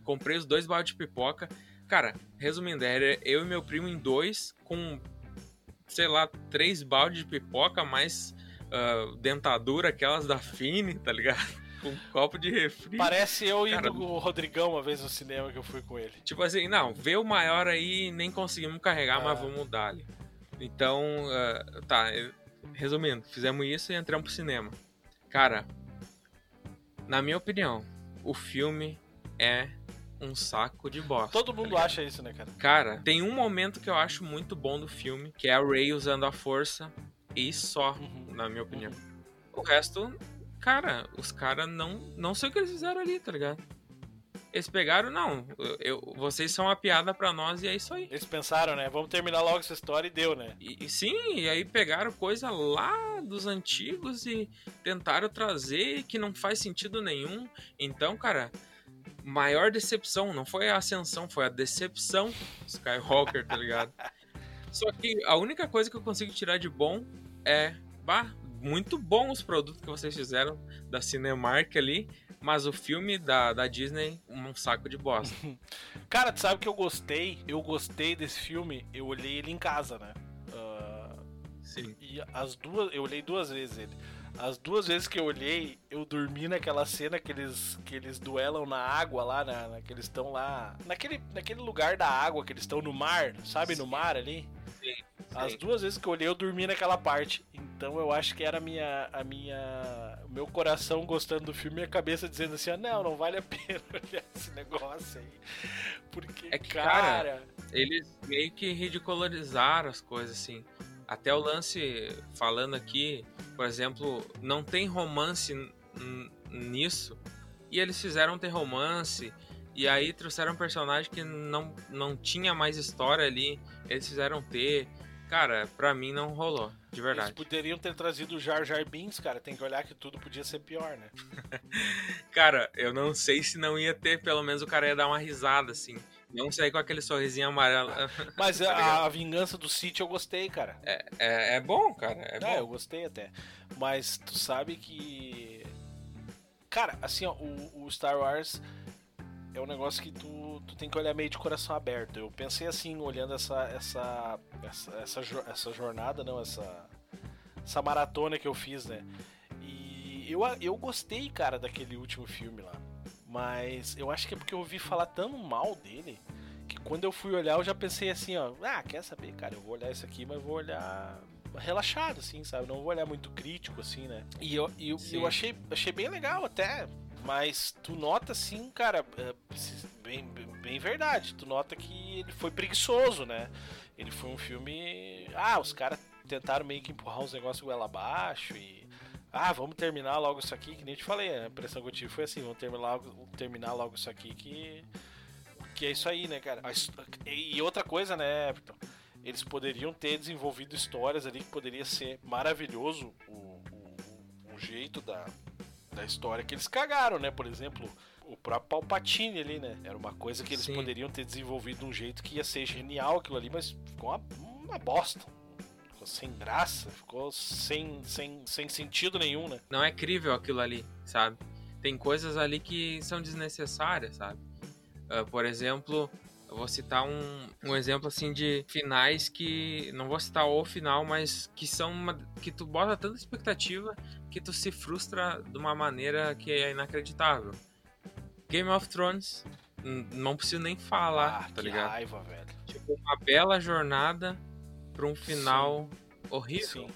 Speaker 4: Comprei os dois baldes de pipoca. Cara, resumindo, era eu e meu primo em dois, com, sei lá, três baldes de pipoca, mais ah, dentadura, aquelas da Fini, tá ligado? Com um copo de refri.
Speaker 1: Parece eu com o Rodrigão uma vez no cinema que eu fui com ele.
Speaker 4: Tipo assim, não, vê o maior aí, nem conseguimos carregar,
Speaker 1: Ah.
Speaker 4: mas vamos dar ali. Então, ah, tá, resumindo, fizemos isso e entramos pro cinema. Cara, na minha opinião, o filme é um saco de bosta.
Speaker 1: Todo
Speaker 4: tá
Speaker 1: mundo
Speaker 4: ligado?
Speaker 1: acha isso, né, cara?
Speaker 4: Cara, tem um momento que eu acho muito bom do filme, que é a Rey usando a força e só,
Speaker 1: Uhum.
Speaker 4: na minha opinião. O resto, cara, os caras não, não sei o que eles fizeram ali, tá ligado? Eles pegaram, não, eu, eu- vocês são uma piada pra nós e é isso aí.
Speaker 1: Eles pensaram, né? Vamos terminar logo essa história e deu, né?
Speaker 4: E, e sim, e aí pegaram coisa lá dos antigos e tentaram trazer que não faz sentido nenhum. Então, cara, maior decepção não foi a ascensão, foi a decepção Skywalker, tá ligado? Só que a única coisa que eu consigo tirar de bom é, bah, muito bom os produtos que vocês fizeram da Cinemark ali, mas o filme da, da Disney, um saco de bosta.
Speaker 1: Cara, tu sabe que eu gostei? Eu gostei desse filme, eu olhei ele em casa, né? Ah,
Speaker 4: Sim.
Speaker 1: e as duas. Eu olhei duas vezes ele. As duas vezes que eu olhei, eu dormi naquela cena que eles, que eles duelam na água lá, na, na- que eles estão lá. Naquele, naquele lugar da água que eles estão no mar, sabe? No
Speaker 4: Sim.
Speaker 1: mar ali.
Speaker 4: Sim,
Speaker 1: As duas vezes que eu olhei, eu dormi naquela parte. Então eu acho que era a minha. A minha. O meu coração gostando do filme e a cabeça dizendo assim, ah, não, não vale a pena olhar esse negócio aí. Porque,
Speaker 4: É que,
Speaker 1: cara.
Speaker 4: cara, Eles meio que ridicularizaram as coisas, assim. Até o lance, falando aqui, por exemplo, não tem romance nisso. E eles fizeram ter romance. E aí trouxeram um personagem que não, não tinha mais história ali. Eles fizeram ter. Cara, pra mim não rolou, de
Speaker 1: Eles
Speaker 4: verdade.
Speaker 1: poderiam ter trazido o Jar Jar Binks, cara. Tem que olhar que tudo podia ser pior, né?
Speaker 4: Cara, eu não sei se não ia ter, pelo menos o cara ia dar uma risada, assim. Não sair com aquele sorrisinho amarelo.
Speaker 1: Mas
Speaker 4: Tá
Speaker 1: a, a vingança do City eu gostei, cara.
Speaker 4: É, é bom, cara. É
Speaker 1: É, eu
Speaker 4: bom.
Speaker 1: gostei até. Mas tu sabe que. Cara, assim, ó, o, o Star Wars é um negócio que tu, tu tem que olhar meio de coração aberto. Eu pensei assim, olhando essa essa essa, essa, essa jornada, não, essa essa maratona que eu fiz, né? E eu, eu gostei, cara, daquele último filme lá. Mas eu acho que é porque eu ouvi falar tão mal dele que quando eu fui olhar eu já pensei assim, ó, ah, quer saber, cara, eu vou olhar isso aqui, mas vou olhar relaxado, assim, sabe? Não vou olhar muito crítico, assim, né? E eu, eu,
Speaker 4: Sim.
Speaker 1: eu achei, achei bem legal até, mas tu nota, assim, cara, é, bem, bem, verdade, tu nota que ele foi preguiçoso, né? Ele foi um filme. Ah, os caras tentaram meio que empurrar os negócios goela abaixo e. Ah, vamos terminar logo isso aqui, que nem te falei, a impressão que eu tive foi assim, vamos terminar logo, terminar logo isso aqui que. Que é isso aí, né, cara? E outra coisa, né, Everton? Eles poderiam ter desenvolvido histórias ali que poderia ser maravilhoso o, o, o jeito da, da história que eles cagaram, né? Por exemplo, o próprio Palpatine ali, né? Era uma coisa que eles
Speaker 4: Sim.
Speaker 1: poderiam ter desenvolvido de um jeito que ia ser genial aquilo ali, mas ficou uma, uma bosta. Ficou sem graça, ficou sem, sem, sem sentido nenhum, né?
Speaker 4: Não é crível aquilo ali, sabe? Tem coisas ali que são desnecessárias, sabe? Ah, por exemplo, eu vou citar um, um exemplo assim de finais que. Não vou citar o final, mas que são uma, que tu bota tanta expectativa que tu se frustra de uma maneira que é inacreditável. Game of Thrones, não preciso nem falar,
Speaker 1: ah,
Speaker 4: tá
Speaker 1: que
Speaker 4: ligado?
Speaker 1: raiva, velho.
Speaker 4: Tipo, uma bela jornada pra um final horrível.
Speaker 1: Sim.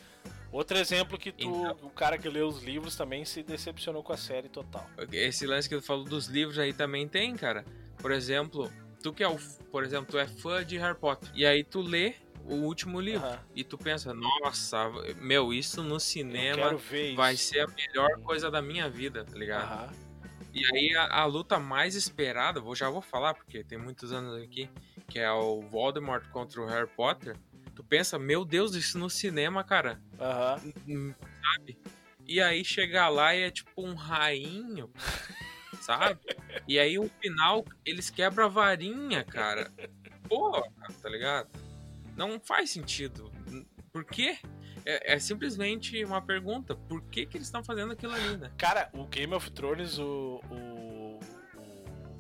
Speaker 1: Outro exemplo que tu,
Speaker 4: Então.
Speaker 1: o cara que leu os livros também se decepcionou com a série total.
Speaker 4: Esse lance que tu falou dos livros aí também tem, cara. Por exemplo, tu que é o, por exemplo, tu é fã de Harry Potter. E aí tu lê o último livro
Speaker 1: Aham.
Speaker 4: e tu pensa, nossa, meu, isso no cinema
Speaker 1: ver isso.
Speaker 4: vai ser a melhor coisa da minha vida, tá ligado?
Speaker 1: Aham.
Speaker 4: E aí a, a luta mais esperada, vou já vou falar porque tem muitos anos aqui, que é o Voldemort contra o Harry Potter. Tu pensa, meu Deus, isso no cinema, cara,
Speaker 1: Aham.
Speaker 4: hum, sabe? E aí chega lá e é tipo um rainho, sabe? E aí o final eles quebram a varinha, cara. Pô, tá ligado? Não faz sentido. Por quê? É, é simplesmente uma pergunta. Por que, que eles estão fazendo aquilo ali, né?
Speaker 1: Cara, o Game of Thrones, o, o,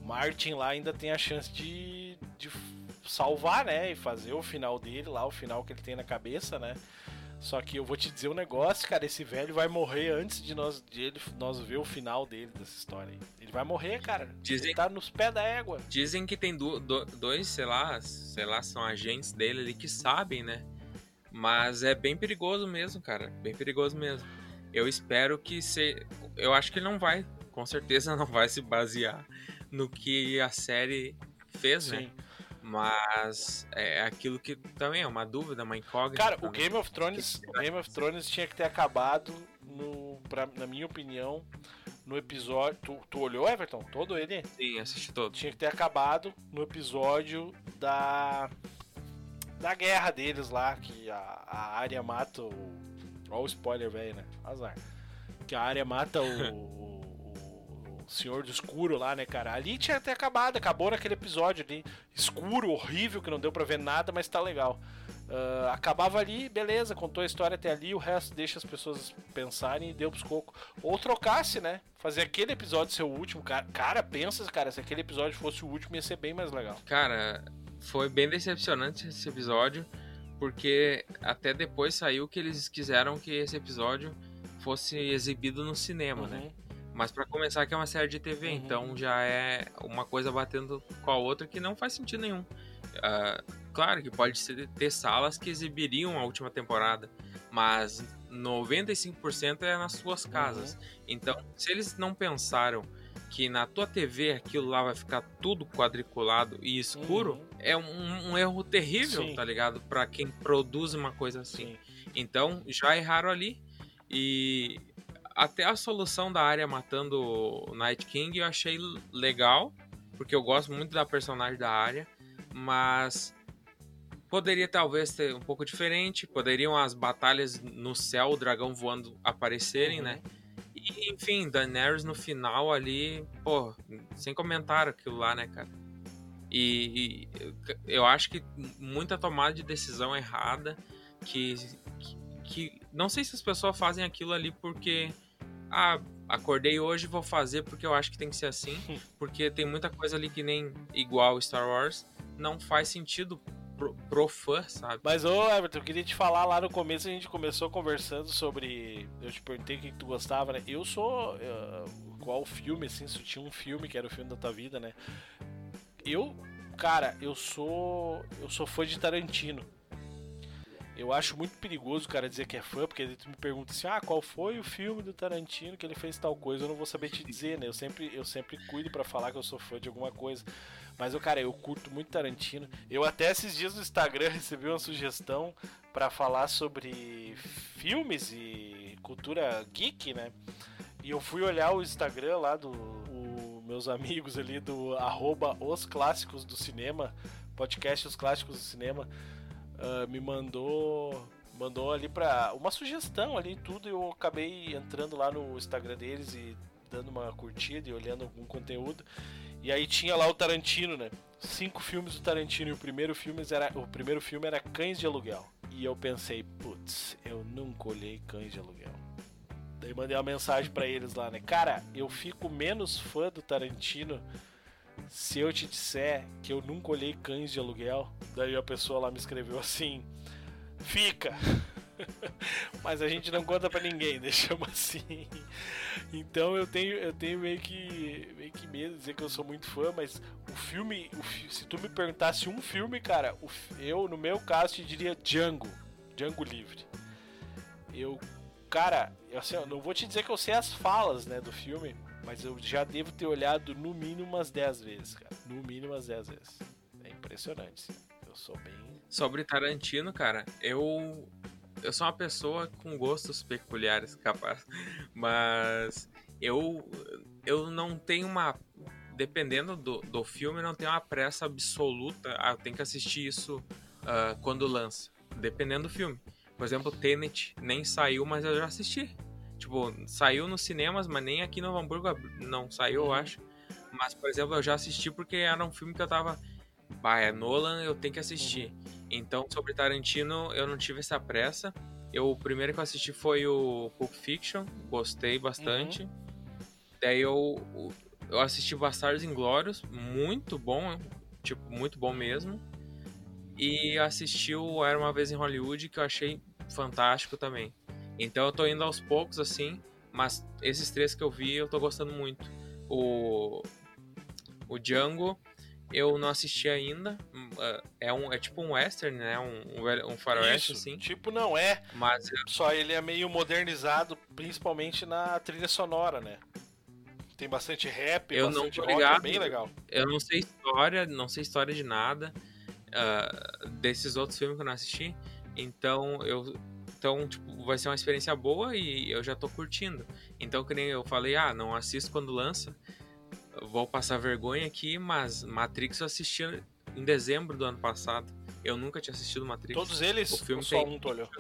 Speaker 1: o Martin lá ainda tem a chance de, de salvar, né? E fazer o final dele lá, o final que ele tem na cabeça, né? Só que eu vou te dizer um negócio, cara, esse velho vai morrer antes de nós, de ele, nós ver o final dele dessa história aí. Ele vai morrer, cara.
Speaker 4: Dizem-
Speaker 1: Ele tá nos pés da égua.
Speaker 4: Dizem que tem du- do- dois, sei lá, sei lá, são agentes dele ali que sabem, né? Mas é bem perigoso mesmo, cara. Bem perigoso mesmo. Eu espero que se. Eu acho que ele não vai, com certeza não vai se basear no que a série fez, né? Mas é aquilo que também é uma dúvida, uma incógnita.
Speaker 1: Cara, o. Game of Thrones, o Game of Thrones tinha que ter acabado no, pra, na minha opinião, no episódio. Tu, tu olhou, Everton? Todo ele?
Speaker 4: Sim, assisti todo.
Speaker 1: tinha que ter acabado no episódio da da guerra deles lá, que a, a área mata o. Olha o spoiler, velho, né? Azar. Que a área mata o Senhor do Escuro lá, né, cara? Ali tinha ter acabado, acabou naquele episódio ali. Escuro, horrível, que não deu pra ver nada, mas tá legal. Ah, acabava ali, beleza, contou a história até ali, o resto deixa as pessoas pensarem e deu pros cocos. Ou trocasse, né? Fazer aquele episódio ser o último. Cara, cara, pensa, cara, se aquele episódio fosse o último ia ser bem mais legal.
Speaker 4: Cara, foi bem decepcionante esse episódio, porque até depois saiu que eles quiseram que esse episódio fosse exibido no cinema, né?
Speaker 1: Uhum.
Speaker 4: Mas pra começar que é uma série de TV,
Speaker 1: Uhum.
Speaker 4: então já é uma coisa batendo com a outra que não faz sentido nenhum. Ah, claro que pode ter salas que exibiriam a última temporada, mas 95% é nas suas casas. Então, se eles não pensaram que na tua TV aquilo lá vai ficar tudo quadriculado e escuro,
Speaker 1: Uhum.
Speaker 4: é um, um erro terrível,
Speaker 1: Sim.
Speaker 4: tá ligado? Pra quem produz uma coisa assim.
Speaker 1: Sim.
Speaker 4: Então, já erraram ali. E até a solução da área matando o Night King eu achei legal, porque eu gosto muito da personagem da área, mas poderia talvez ser um pouco diferente, poderiam as batalhas no céu, o dragão voando aparecerem,
Speaker 1: Uhum.
Speaker 4: né? E, enfim, Daenerys no final ali, pô, sem comentário aquilo lá, né, cara? E, e eu acho que muita tomada de decisão errada, que, que, que- não sei se as pessoas fazem aquilo ali porque ah, acordei hoje vou fazer porque eu acho que tem que ser assim, porque tem muita coisa ali que nem igual Star Wars, não faz sentido pro, pro fã, sabe?
Speaker 1: Mas, ô Everton, eu queria te falar lá no começo, a gente começou conversando sobre. Eu te perguntei o que, tu gostava, né? Eu sou. eh, qual filme, assim, se tinha um filme que era o filme da tua vida, né? Eu, cara, eu sou. Eu sou fã de Tarantino. Eu acho muito perigoso o cara dizer que é fã, porque ele me pergunta assim: ah, qual foi o filme do Tarantino que ele fez tal coisa? Eu não vou saber te dizer, né? Eu sempre, eu sempre cuido pra falar que eu sou fã de alguma coisa. Mas, eu, cara, eu curto muito Tarantino. Eu até esses dias no Instagram recebi uma sugestão pra falar sobre filmes e cultura geek, né? E eu fui olhar o Instagram lá do o- meus amigos ali do arroba os clássicos do cinema, podcast Os Clássicos do Cinema, ah, me mandou mandou ali pra uma sugestão ali tudo, eu acabei entrando lá no Instagram deles e dando uma curtida e olhando algum conteúdo. E aí tinha lá o Tarantino, né? Cinco filmes do Tarantino e o primeiro filme era o primeiro filme era Cães de Aluguel. E eu pensei, putz, eu nunca olhei Cães de Aluguel. Daí mandei uma mensagem pra eles lá, né? Cara, eu fico menos fã do Tarantino se eu te disser que eu nunca olhei Cães de Aluguel. Daí a pessoa lá me escreveu assim: Fica! Mas a gente não conta pra ninguém, deixamos assim. Então eu tenho, eu tenho meio que meio que medo de dizer que eu sou muito fã, mas o filme, o fi- se tu me perguntasse um filme, cara, o eu no meu caso te diria Django, Django Livre. eu. Cara, eu, assim, eu não vou te dizer que eu sei as falas, né, do filme, mas eu já devo ter olhado no mínimo umas 10 vezes, cara. No mínimo umas 10 vezes. É impressionante. Eu sou bem.
Speaker 4: Sobre Tarantino, cara, eu. Eu sou uma pessoa com gostos peculiares, capaz. Mas eu. Eu não tenho uma. Dependendo do, do filme, não tenho uma pressa absoluta. Ah, eu tenho que assistir isso uh, quando lança. Dependendo do filme. Por exemplo, Tenet nem saiu, mas eu já assisti. Tipo, saiu nos cinemas, mas nem aqui no Hamburgo não saiu, eu uhum. acho. Mas, por exemplo, eu já assisti porque era um filme que eu tava. Bah, é Nolan, eu tenho que assistir. Uhum. Então, sobre Tarantino, eu não tive essa pressa. Eu, o primeiro que eu assisti foi o Pulp Fiction, gostei bastante. Uhum. Daí eu, eu assisti Bastardos Inglórios, muito bom, tipo, muito bom mesmo. E assisti o Era Uma Vez em Hollywood, que eu achei fantástico também. Então eu tô indo aos poucos, assim, mas esses três que eu vi eu tô gostando muito. O, o Django eu não assisti ainda. Hum, é, um, é tipo um western, né? Um, um faroeste, Isso, assim.
Speaker 1: Tipo, não é. Mas só ele é meio modernizado, principalmente na trilha sonora, né? Tem bastante rap,
Speaker 4: eu
Speaker 1: bastante
Speaker 4: não tô ligado,
Speaker 1: rock, é bem legal.
Speaker 4: Eu não sei história, não sei história de nada uh, desses outros filmes que eu não assisti. Então eu então, tipo, vai ser uma experiência boa e eu já tô curtindo. Então, que nem eu falei, ah, não assisto quando lança. Vou passar vergonha aqui, mas Matrix eu assisti em dezembro do ano passado. Eu nunca tinha assistido Matrix.
Speaker 1: Todos eles? O filme tem um, olhou?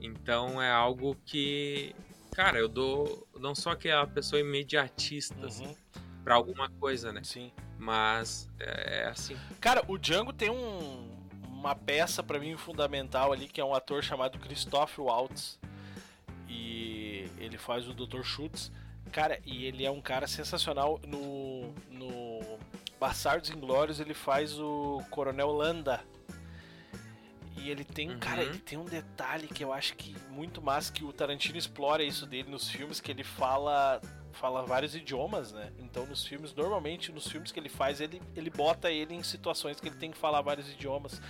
Speaker 4: Então é algo que. Cara, eu dou. Não sou aquela pessoa imediatista assim, uhum. assim, pra alguma coisa, né?
Speaker 1: Sim.
Speaker 4: Mas é, é assim.
Speaker 1: Cara, o Django tem um uma peça para mim fundamental ali, que é um ator chamado Christoph Waltz. E ele faz o Dr. Schutz. Cara, e ele é um cara sensacional. No, no Bastardos Inglórios ele faz o Coronel Landa. E ele tem, uhum. cara, ele tem um detalhe que eu acho que muito mais que o Tarantino explora isso dele nos filmes, que ele fala fala vários idiomas, né? Então nos filmes, normalmente nos filmes que ele faz, ele, ele bota ele em situações que ele tem que falar vários idiomas.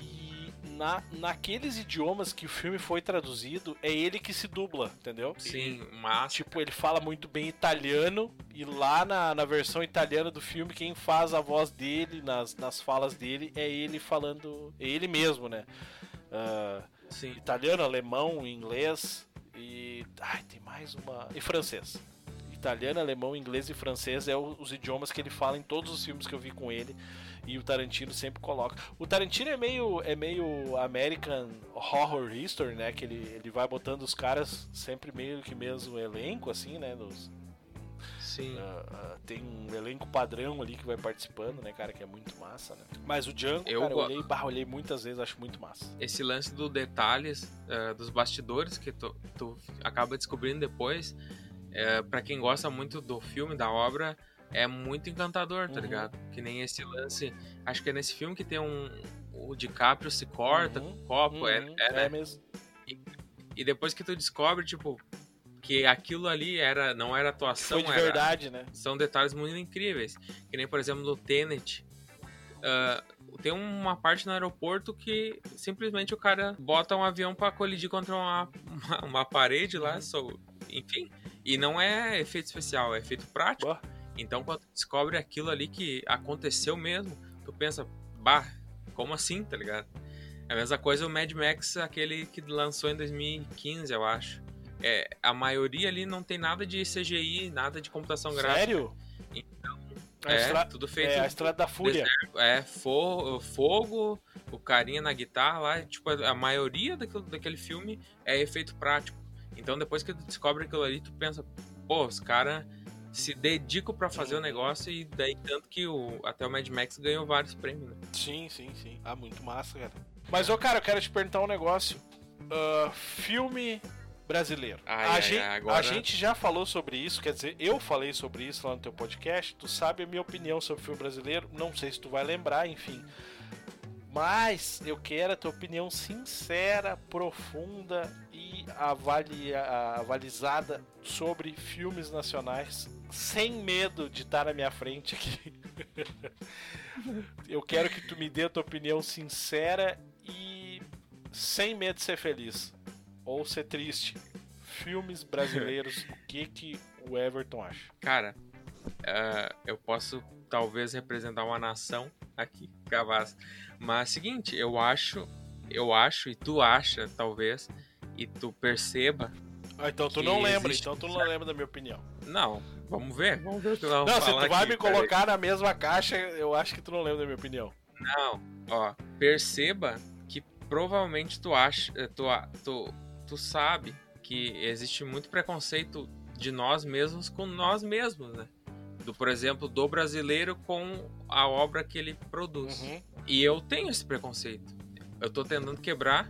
Speaker 1: E na, naqueles idiomas que o filme foi traduzido, é ele que se dubla, entendeu?
Speaker 4: Sim, mas.
Speaker 1: Tipo, ele fala muito bem italiano, e lá na, na versão italiana do filme, quem faz a voz dele, nas, nas falas dele, é ele falando. É ele mesmo, né? Uh, Sim. Italiano, alemão, inglês e. Ai, tem mais uma. E francês italiano, alemão, inglês e francês é os idiomas que ele fala em todos os filmes que eu vi com ele e o Tarantino sempre coloca. O Tarantino é meio é meio American Horror History, né? Que ele, ele vai botando os caras sempre meio que mesmo elenco assim, né?
Speaker 4: Sim. Uh,
Speaker 1: uh, tem um elenco padrão ali que vai participando, né, cara, que é muito massa, né? Mas o Django, eu, cara, eu olhei, bah, olhei muitas vezes, acho muito massa.
Speaker 4: Esse lance do detalhes, uh, dos bastidores que tu, tu acaba descobrindo depois, é, para quem gosta muito do filme, da obra, é muito encantador, tá uhum. ligado? Que nem esse lance. Acho que é nesse filme que tem um. O DiCaprio se corta uhum. com o copo. É,
Speaker 1: uhum. é, é, é mesmo.
Speaker 4: E, e, depois que tu descobre, tipo, que aquilo ali era, não era atuação.
Speaker 1: Foi de era, verdade, né?
Speaker 4: São detalhes muito incríveis. Que nem, por exemplo, no Tenet. Uh, tem uma parte no aeroporto que simplesmente o cara bota um avião para colidir contra uma, uma, uma parede lá, uhum. so, enfim. E não é efeito especial, é efeito prático. Bah. Então, quando descobre aquilo ali que aconteceu mesmo, tu pensa, bah, como assim, tá ligado? É a mesma coisa o Mad Max, aquele que lançou em 2015, eu acho. É, a maioria ali não tem nada de CGI, nada de computação gráfica.
Speaker 1: Sério?
Speaker 4: Então, a é, estra... tudo feito. É
Speaker 1: a Estrada da Fúria.
Speaker 4: Deserto. É, fo fogo, o carinha na guitarra lá, tipo, a maioria daquilo, daquele filme é efeito prático. Então depois que tu descobre aquilo ali, tu pensa, pô, os caras se dedicam para fazer o negócio e daí tanto que o, até o Mad Max ganhou vários prêmios. Né?
Speaker 1: Sim, sim, sim. Ah, muito massa, cara. Mas, ô, cara, eu quero te perguntar um negócio. Uh, filme brasileiro.
Speaker 4: Ai,
Speaker 1: a,
Speaker 4: ai,
Speaker 1: gente,
Speaker 4: agora...
Speaker 1: a gente já falou sobre isso, quer dizer, eu falei sobre isso lá no teu podcast. Tu sabe a minha opinião sobre filme brasileiro. Não sei se tu vai lembrar, enfim. Mas eu quero a tua opinião sincera, profunda e avalia, avalizada sobre filmes nacionais, sem medo de estar na minha frente aqui. eu quero que tu me dê a tua opinião sincera e sem medo de ser feliz. Ou ser triste. Filmes brasileiros, o que, que o Everton acha?
Speaker 4: Cara, uh, eu posso talvez representar uma nação aqui, Cavaz. Mas seguinte, eu acho, eu acho e tu acha, talvez, e tu perceba.
Speaker 1: Ah, então tu não lembra, então tu não lembra da minha opinião.
Speaker 4: Não, vamos ver, vamos ver o que Não,
Speaker 1: se tu vai aqui, me colocar na mesma caixa, eu acho que tu não lembra da minha opinião.
Speaker 4: Não, ó, perceba que provavelmente tu acha, eh, tu, tu, tu sabe que existe muito preconceito de nós mesmos com nós mesmos, né? Do, por exemplo, do brasileiro com a obra que ele produz. Uhum. E eu tenho esse preconceito. Eu tô tentando quebrar,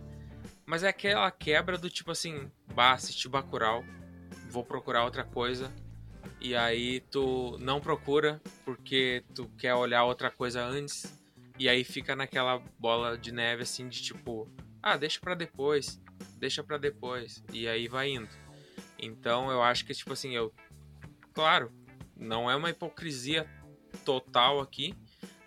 Speaker 4: mas é aquela quebra do tipo assim, bah, assisti Bacurau, vou procurar outra coisa. E aí tu não procura porque tu quer olhar outra coisa antes. E aí fica naquela bola de neve assim de tipo, ah, deixa para depois, deixa para depois. E aí vai indo. Então eu acho que tipo assim, eu claro, não é uma hipocrisia total aqui,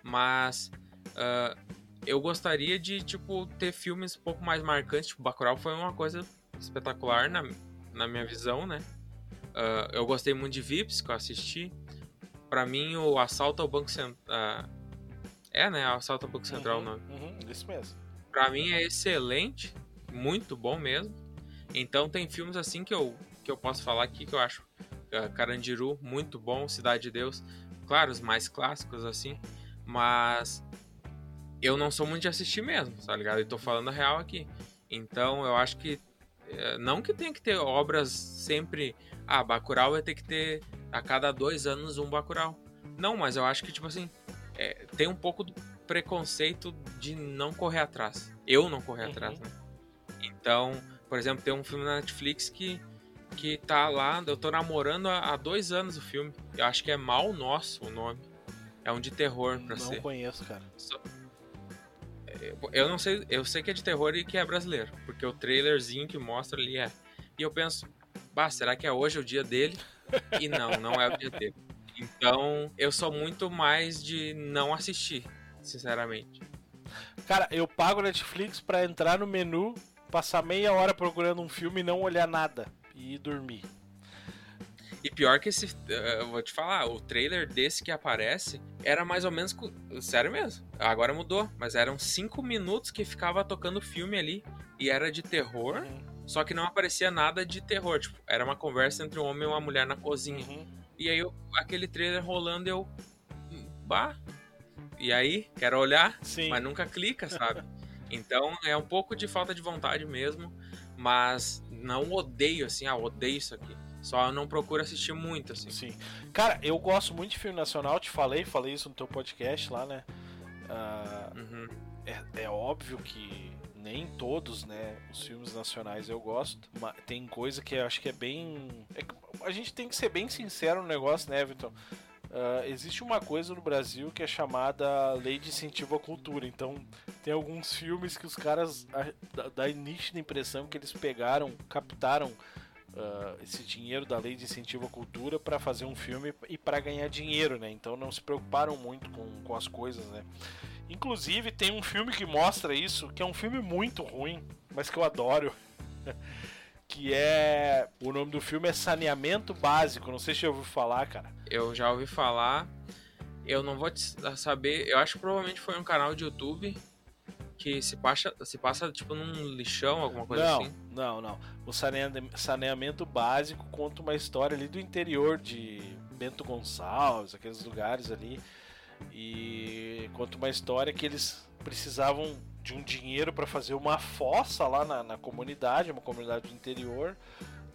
Speaker 4: mas uh, eu gostaria de tipo ter filmes um pouco mais marcantes. Tipo, Bacurau foi uma coisa espetacular na, na minha visão, né? Uh, eu gostei muito de Vips que eu assisti. Para mim, o Assalto ao Banco Central. Uh, é, né? Assalto ao Banco Central
Speaker 1: uhum, o nome. Uhum, isso mesmo.
Speaker 4: Pra mim é excelente, muito bom mesmo. Então tem filmes assim que eu, que eu posso falar aqui que eu acho uh, Carandiru, muito bom, Cidade de Deus, claro, os mais clássicos assim, mas eu não sou muito de assistir mesmo, tá ligado? Eu tô falando a real aqui. Então eu acho que uh, não que tenha que ter obras sempre, ah, Bacurau vai ter que ter a cada dois anos um Bacurau. Não, mas eu acho que tipo assim, é, tem um pouco do preconceito de não correr atrás. Eu não correr uhum. atrás, né? Então, por exemplo, tem um filme na Netflix que que tá lá, eu tô namorando há, dois anos o filme. Eu acho que é Mal Nosso o nome. É um de terror pra
Speaker 1: não
Speaker 4: ser.
Speaker 1: Não conheço, cara.
Speaker 4: É, eu não sei, eu sei que é de terror e que é brasileiro, porque o trailerzinho que mostra ali é. E eu penso, bah, será que é hoje o dia dele? E não, não é o dia dele. Então, eu sou muito mais de não assistir, sinceramente.
Speaker 1: Cara, eu pago Netflix para entrar no menu, passar meia hora procurando um filme e não olhar nada e dormir.
Speaker 4: E pior que esse. Eh, eu vou te falar, o trailer desse que aparece era mais ou menos. Sério mesmo. Agora mudou. Mas eram cinco minutos que ficava tocando filme ali. E era de terror. Uhum. Só que não aparecia nada de terror. Tipo, era uma conversa entre um homem e uma mulher na cozinha. Uhum. E aí eu, aquele trailer rolando eu. Bah. E aí, quero olhar, Sim. mas nunca clica, sabe? Então é um pouco de falta de vontade mesmo mas não odeio, assim, ah, odeio isso aqui. Só não procuro assistir muito, assim.
Speaker 1: Sim. Cara, eu gosto muito de filme nacional, te falei, falei isso no teu podcast lá, né? Uh, uhum. é, é óbvio que nem todos, né, os filmes nacionais eu gosto, mas tem coisa que eu acho que é bem... É, a gente tem que ser bem sincero no negócio, né, Everton? Uh, existe uma coisa no Brasil que é chamada Lei de Incentivo à Cultura. Então, tem alguns filmes que os caras dá, dá nítida impressão que eles pegaram, captaram uh, esse dinheiro da Lei de Incentivo à Cultura para fazer um filme e para ganhar dinheiro, né? Então, não se preocuparam muito com, com as coisas, né? Inclusive, tem um filme que mostra isso, que é um filme muito ruim, mas que eu adoro. que é. O nome do filme é Saneamento Básico. Não sei se você ouviu falar, cara.
Speaker 4: Eu já ouvi falar. Eu não vou saber. Eu acho que provavelmente foi um canal de YouTube que se passa, se passa tipo num lixão, alguma coisa
Speaker 1: não,
Speaker 4: assim.
Speaker 1: Não, não. O saneamento básico conta uma história ali do interior de Bento Gonçalves, aqueles lugares ali. E conta uma história que eles precisavam de um dinheiro para fazer uma fossa lá na, na comunidade, uma comunidade do interior.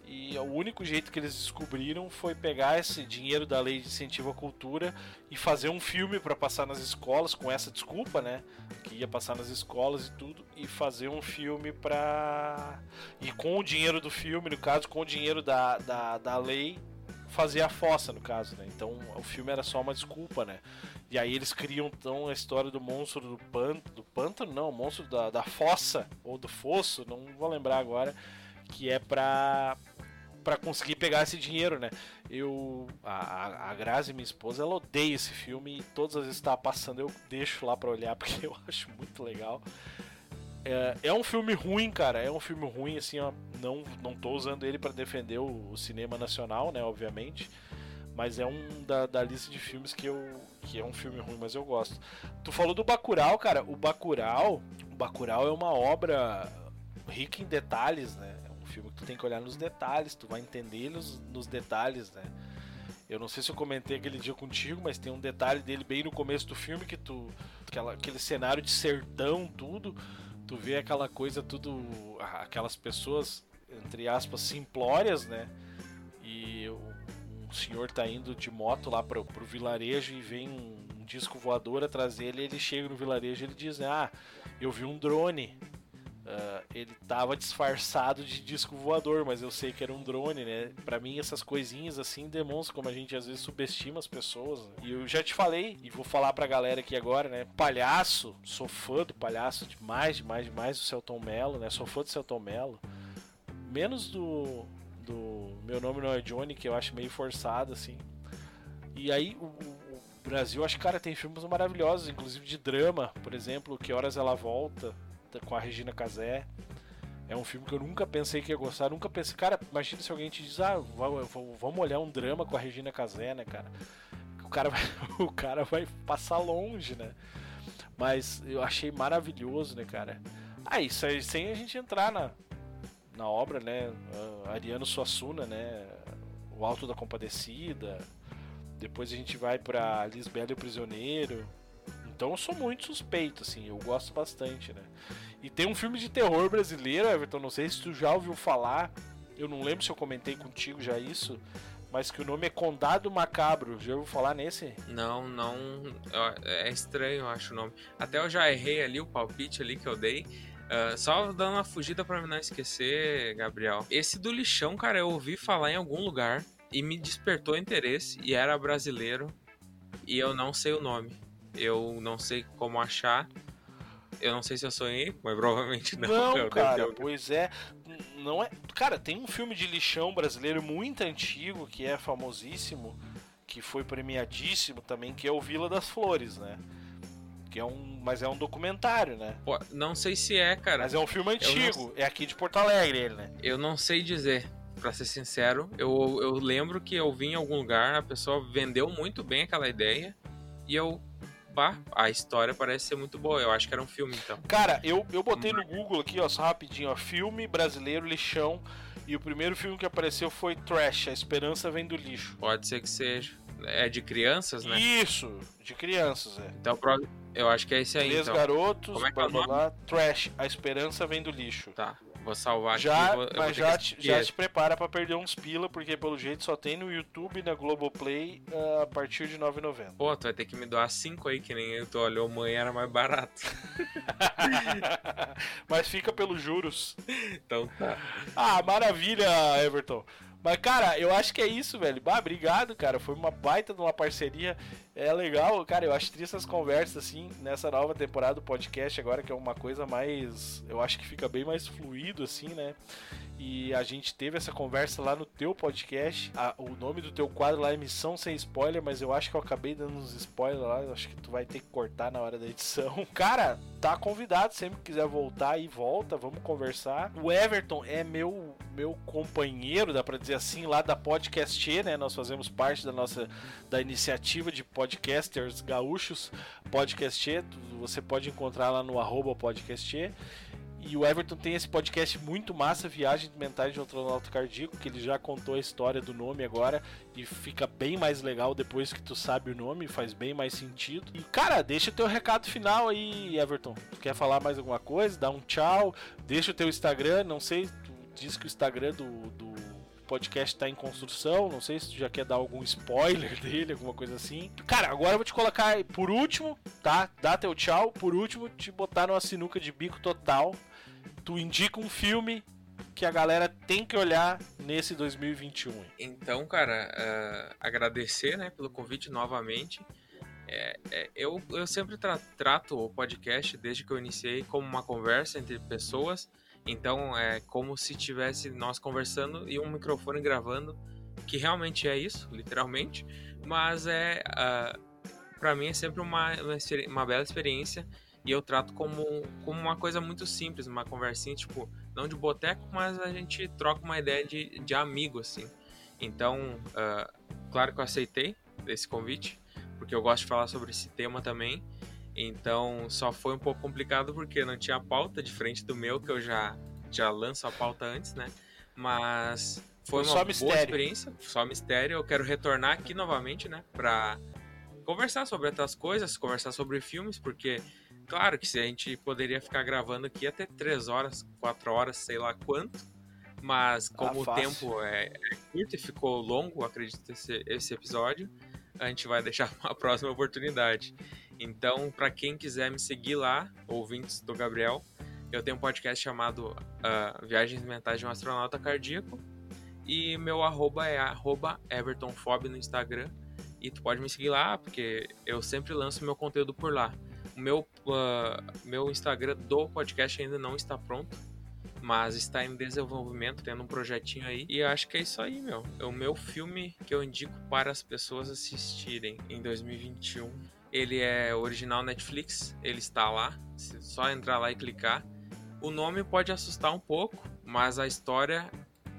Speaker 1: E o único jeito que eles descobriram foi pegar esse dinheiro da lei de incentivo à cultura e fazer um filme para passar nas escolas com essa desculpa, né? Que ia passar nas escolas e tudo e fazer um filme para e com o dinheiro do filme, no caso, com o dinheiro da, da, da lei, fazer a fossa, no caso, né? Então o filme era só uma desculpa, né? E aí eles criam então a história do monstro do pântano, do pântano não, o monstro da, da fossa ou do fosso, não vou lembrar agora, que é pra para conseguir pegar esse dinheiro, né? Eu a, a Grazi, minha esposa, ela odeia esse filme e todas as vezes que tá passando eu deixo lá para olhar porque eu acho muito legal. É, é um filme ruim, cara. É um filme ruim, assim, ó. Não, não tô usando ele para defender o, o, cinema nacional, né? Obviamente. Mas é um da, da, lista de filmes que eu. que é um filme ruim, mas eu gosto. Tu falou do Bacurau, cara. O Bacurau. O Bacurau é uma obra rica em detalhes, né? É um filme que tu tem que olhar nos detalhes, tu vai entender nos, nos detalhes, né? Eu não sei se eu comentei aquele dia contigo, mas tem um detalhe dele bem no começo do filme que tu. Aquela, aquele cenário de sertão, tudo tu vê aquela coisa tudo aquelas pessoas entre aspas simplórias né? E um senhor tá indo de moto lá pro, pro vilarejo e vem um, um disco voador atrás dele ele chega no vilarejo e ele diz ah eu vi um drone Uh, ele tava disfarçado de disco voador, mas eu sei que era um drone, né? Para mim essas coisinhas assim demonstram como a gente às vezes subestima as pessoas. Né? E eu já te falei e vou falar pra galera aqui agora, né? Palhaço, sou fã do palhaço demais, demais, demais do Celton Mello, né? Sou fã do Celton Mello. Menos do do Meu Nome Não é Johnny, que eu acho meio forçado assim. E aí o, o Brasil, acho que cara tem filmes maravilhosos, inclusive de drama, por exemplo, Que Horas Ela Volta, com a Regina Casé. É um filme que eu nunca pensei que ia gostar, nunca pensei. Cara, imagina se alguém te diz, ah, vamos olhar um drama com a Regina Casé, né, cara? O cara vai, o cara vai passar longe, né? Mas eu achei maravilhoso, né, cara? Ah, isso aí sem a gente entrar na, na obra, né? Ariano Suassuna, né? O Alto da Compadecida. Depois a gente vai pra Lisbela e o Prisioneiro. Então eu sou muito suspeito, assim, eu gosto bastante, né? E tem um filme de terror brasileiro, Everton, não sei se tu já ouviu falar, eu não lembro se eu comentei contigo já isso, mas que o nome é Condado Macabro. Já ouviu falar nesse?
Speaker 4: Não, não. É estranho, eu acho o nome. Até eu já errei ali o palpite ali que eu dei. Uh, só dando uma fugida para não esquecer, Gabriel. Esse do lixão, cara, eu ouvi falar em algum lugar e me despertou interesse e era brasileiro e eu não sei o nome. Eu não sei como achar. Eu não sei se eu sonhei, mas provavelmente não.
Speaker 1: Não, cara, pois é. Não é. Cara, tem um filme de lixão brasileiro muito antigo que é famosíssimo, que foi premiadíssimo também, que é o Vila das Flores, né? Que é um, mas é um documentário, né?
Speaker 4: Pô, não sei se é, cara.
Speaker 1: Mas é um filme antigo, não... é aqui de Porto Alegre, ele, né?
Speaker 4: Eu não sei dizer, para ser sincero. Eu, eu lembro que eu vi em algum lugar, a pessoa vendeu muito bem aquela ideia e eu pá, a história parece ser muito boa. Eu acho que era um filme, então.
Speaker 1: Cara, eu, eu botei no Google aqui, ó, só rapidinho, ó, filme brasileiro lixão. E o primeiro filme que apareceu foi Trash, A Esperança Vem do Lixo.
Speaker 4: Pode ser que seja. É de crianças, né?
Speaker 1: Isso, de crianças, é.
Speaker 4: Então, eu acho que é esse aí,
Speaker 1: Três
Speaker 4: então.
Speaker 1: garotos, Como é que é lá, Trash, A Esperança Vem do Lixo.
Speaker 4: Tá. Vou salvar
Speaker 1: já,
Speaker 4: aqui. Vou,
Speaker 1: mas já, te, já te prepara para perder uns pila, porque pelo jeito só tem no YouTube e na Globoplay uh, a partir de 9,90.
Speaker 4: Pô, tu vai ter que me doar 5 aí, que nem eu tô olhou, mãe era mais barato.
Speaker 1: mas fica pelos juros.
Speaker 4: Então tá.
Speaker 1: Ah, maravilha, Everton. Mas, cara, eu acho que é isso, velho. Bah, obrigado, cara. Foi uma baita de uma parceria. É legal, cara. Eu acho triste essas conversas, assim, nessa nova temporada do podcast, agora que é uma coisa mais. Eu acho que fica bem mais fluido, assim, né? E a gente teve essa conversa lá no teu podcast. A, o nome do teu quadro lá é Missão Sem Spoiler, mas eu acho que eu acabei dando uns spoilers lá. Eu acho que tu vai ter que cortar na hora da edição. Cara, tá convidado. Sempre que quiser voltar e volta, vamos conversar. O Everton é meu, meu companheiro, dá pra dizer assim, lá da Podcast, né? Nós fazemos parte da nossa da iniciativa de podcasters gaúchos, Podcast. Você pode encontrar lá no arroba podcast. E o Everton tem esse podcast muito massa, Viagem Mentais de um Astronauta Cardíaco, que ele já contou a história do nome agora e fica bem mais legal depois que tu sabe o nome, faz bem mais sentido. E cara, deixa o teu recado final aí, Everton. Tu quer falar mais alguma coisa? Dá um tchau, deixa o teu Instagram, não sei, tu diz que o Instagram do, do podcast tá em construção. Não sei se tu já quer dar algum spoiler dele, alguma coisa assim. Cara, agora eu vou te colocar por último, tá? Dá teu tchau. Por último, te botar numa sinuca de bico total tu indica um filme que a galera tem que olhar nesse 2021?
Speaker 4: Então, cara, uh, agradecer né, pelo convite novamente. É, é, eu, eu sempre tra trato o podcast, desde que eu iniciei, como uma conversa entre pessoas. Então, é como se tivesse nós conversando e um microfone gravando, que realmente é isso, literalmente. Mas é, uh, para mim é sempre uma, uma, uma bela experiência E eu trato como, como uma coisa muito simples, uma conversinha, tipo, não de boteco, mas a gente troca uma ideia de, de amigo, assim. Então, uh, claro que eu aceitei esse convite, porque eu gosto de falar sobre esse tema também. Então, só foi um pouco complicado porque não tinha pauta diferente do meu, que eu já, já lanço a pauta antes, né? Mas foi uma boa experiência, só mistério. Eu quero retornar aqui novamente, né? Pra conversar sobre outras coisas, conversar sobre filmes, porque, claro que se a gente poderia ficar gravando aqui até 3 horas, 4 horas, sei lá quanto. Mas como ah, o tempo é, é, curto e ficou longo, acredito, esse, esse episódio, a gente vai deixar uma próxima oportunidade. Então, para quem quiser me seguir lá, ouvintes do Gabriel, eu tenho um podcast chamado uh, Viagens Mentais de um Astronauta Cardíaco. E meu arroba é arroba EvertonFob no Instagram. E tu pode me seguir lá, porque eu sempre lanço meu conteúdo por lá. O meu, uh, meu Instagram do podcast ainda não está pronto mas está em desenvolvimento, tendo um projetinho aí. E acho que é isso aí, meu. É o meu filme que eu indico para as pessoas assistirem em 2021. Ele é original Netflix, ele está lá, só entrar lá e clicar. O nome pode assustar um pouco, mas a história,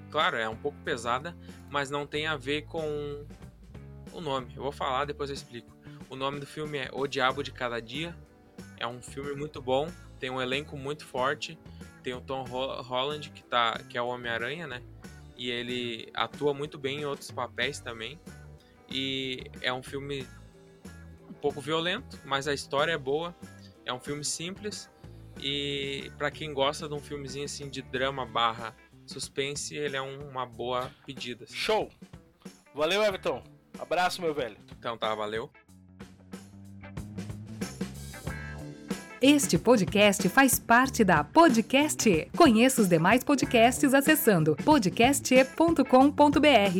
Speaker 4: claro, é um pouco pesada, mas não tem a ver com o nome. Eu vou falar, depois eu explico. O nome do filme é O Diabo de Cada Dia. É um filme muito bom, tem um elenco muito forte tem o Tom Holland, que, tá, que é o Homem-Aranha, né? E ele atua muito bem em outros papéis também. E é um filme pouco violento, mas a história é boa. É um filme simples. E para quem gosta de um filmezinho assim de drama barra suspense, ele é um, uma boa pedida. Assim.
Speaker 1: Show! Valeu, Everton. Abraço, meu velho.
Speaker 4: Então tá, valeu.
Speaker 5: Este podcast faz parte da Podcast. Conheça os demais podcasts acessando podcast.com.br.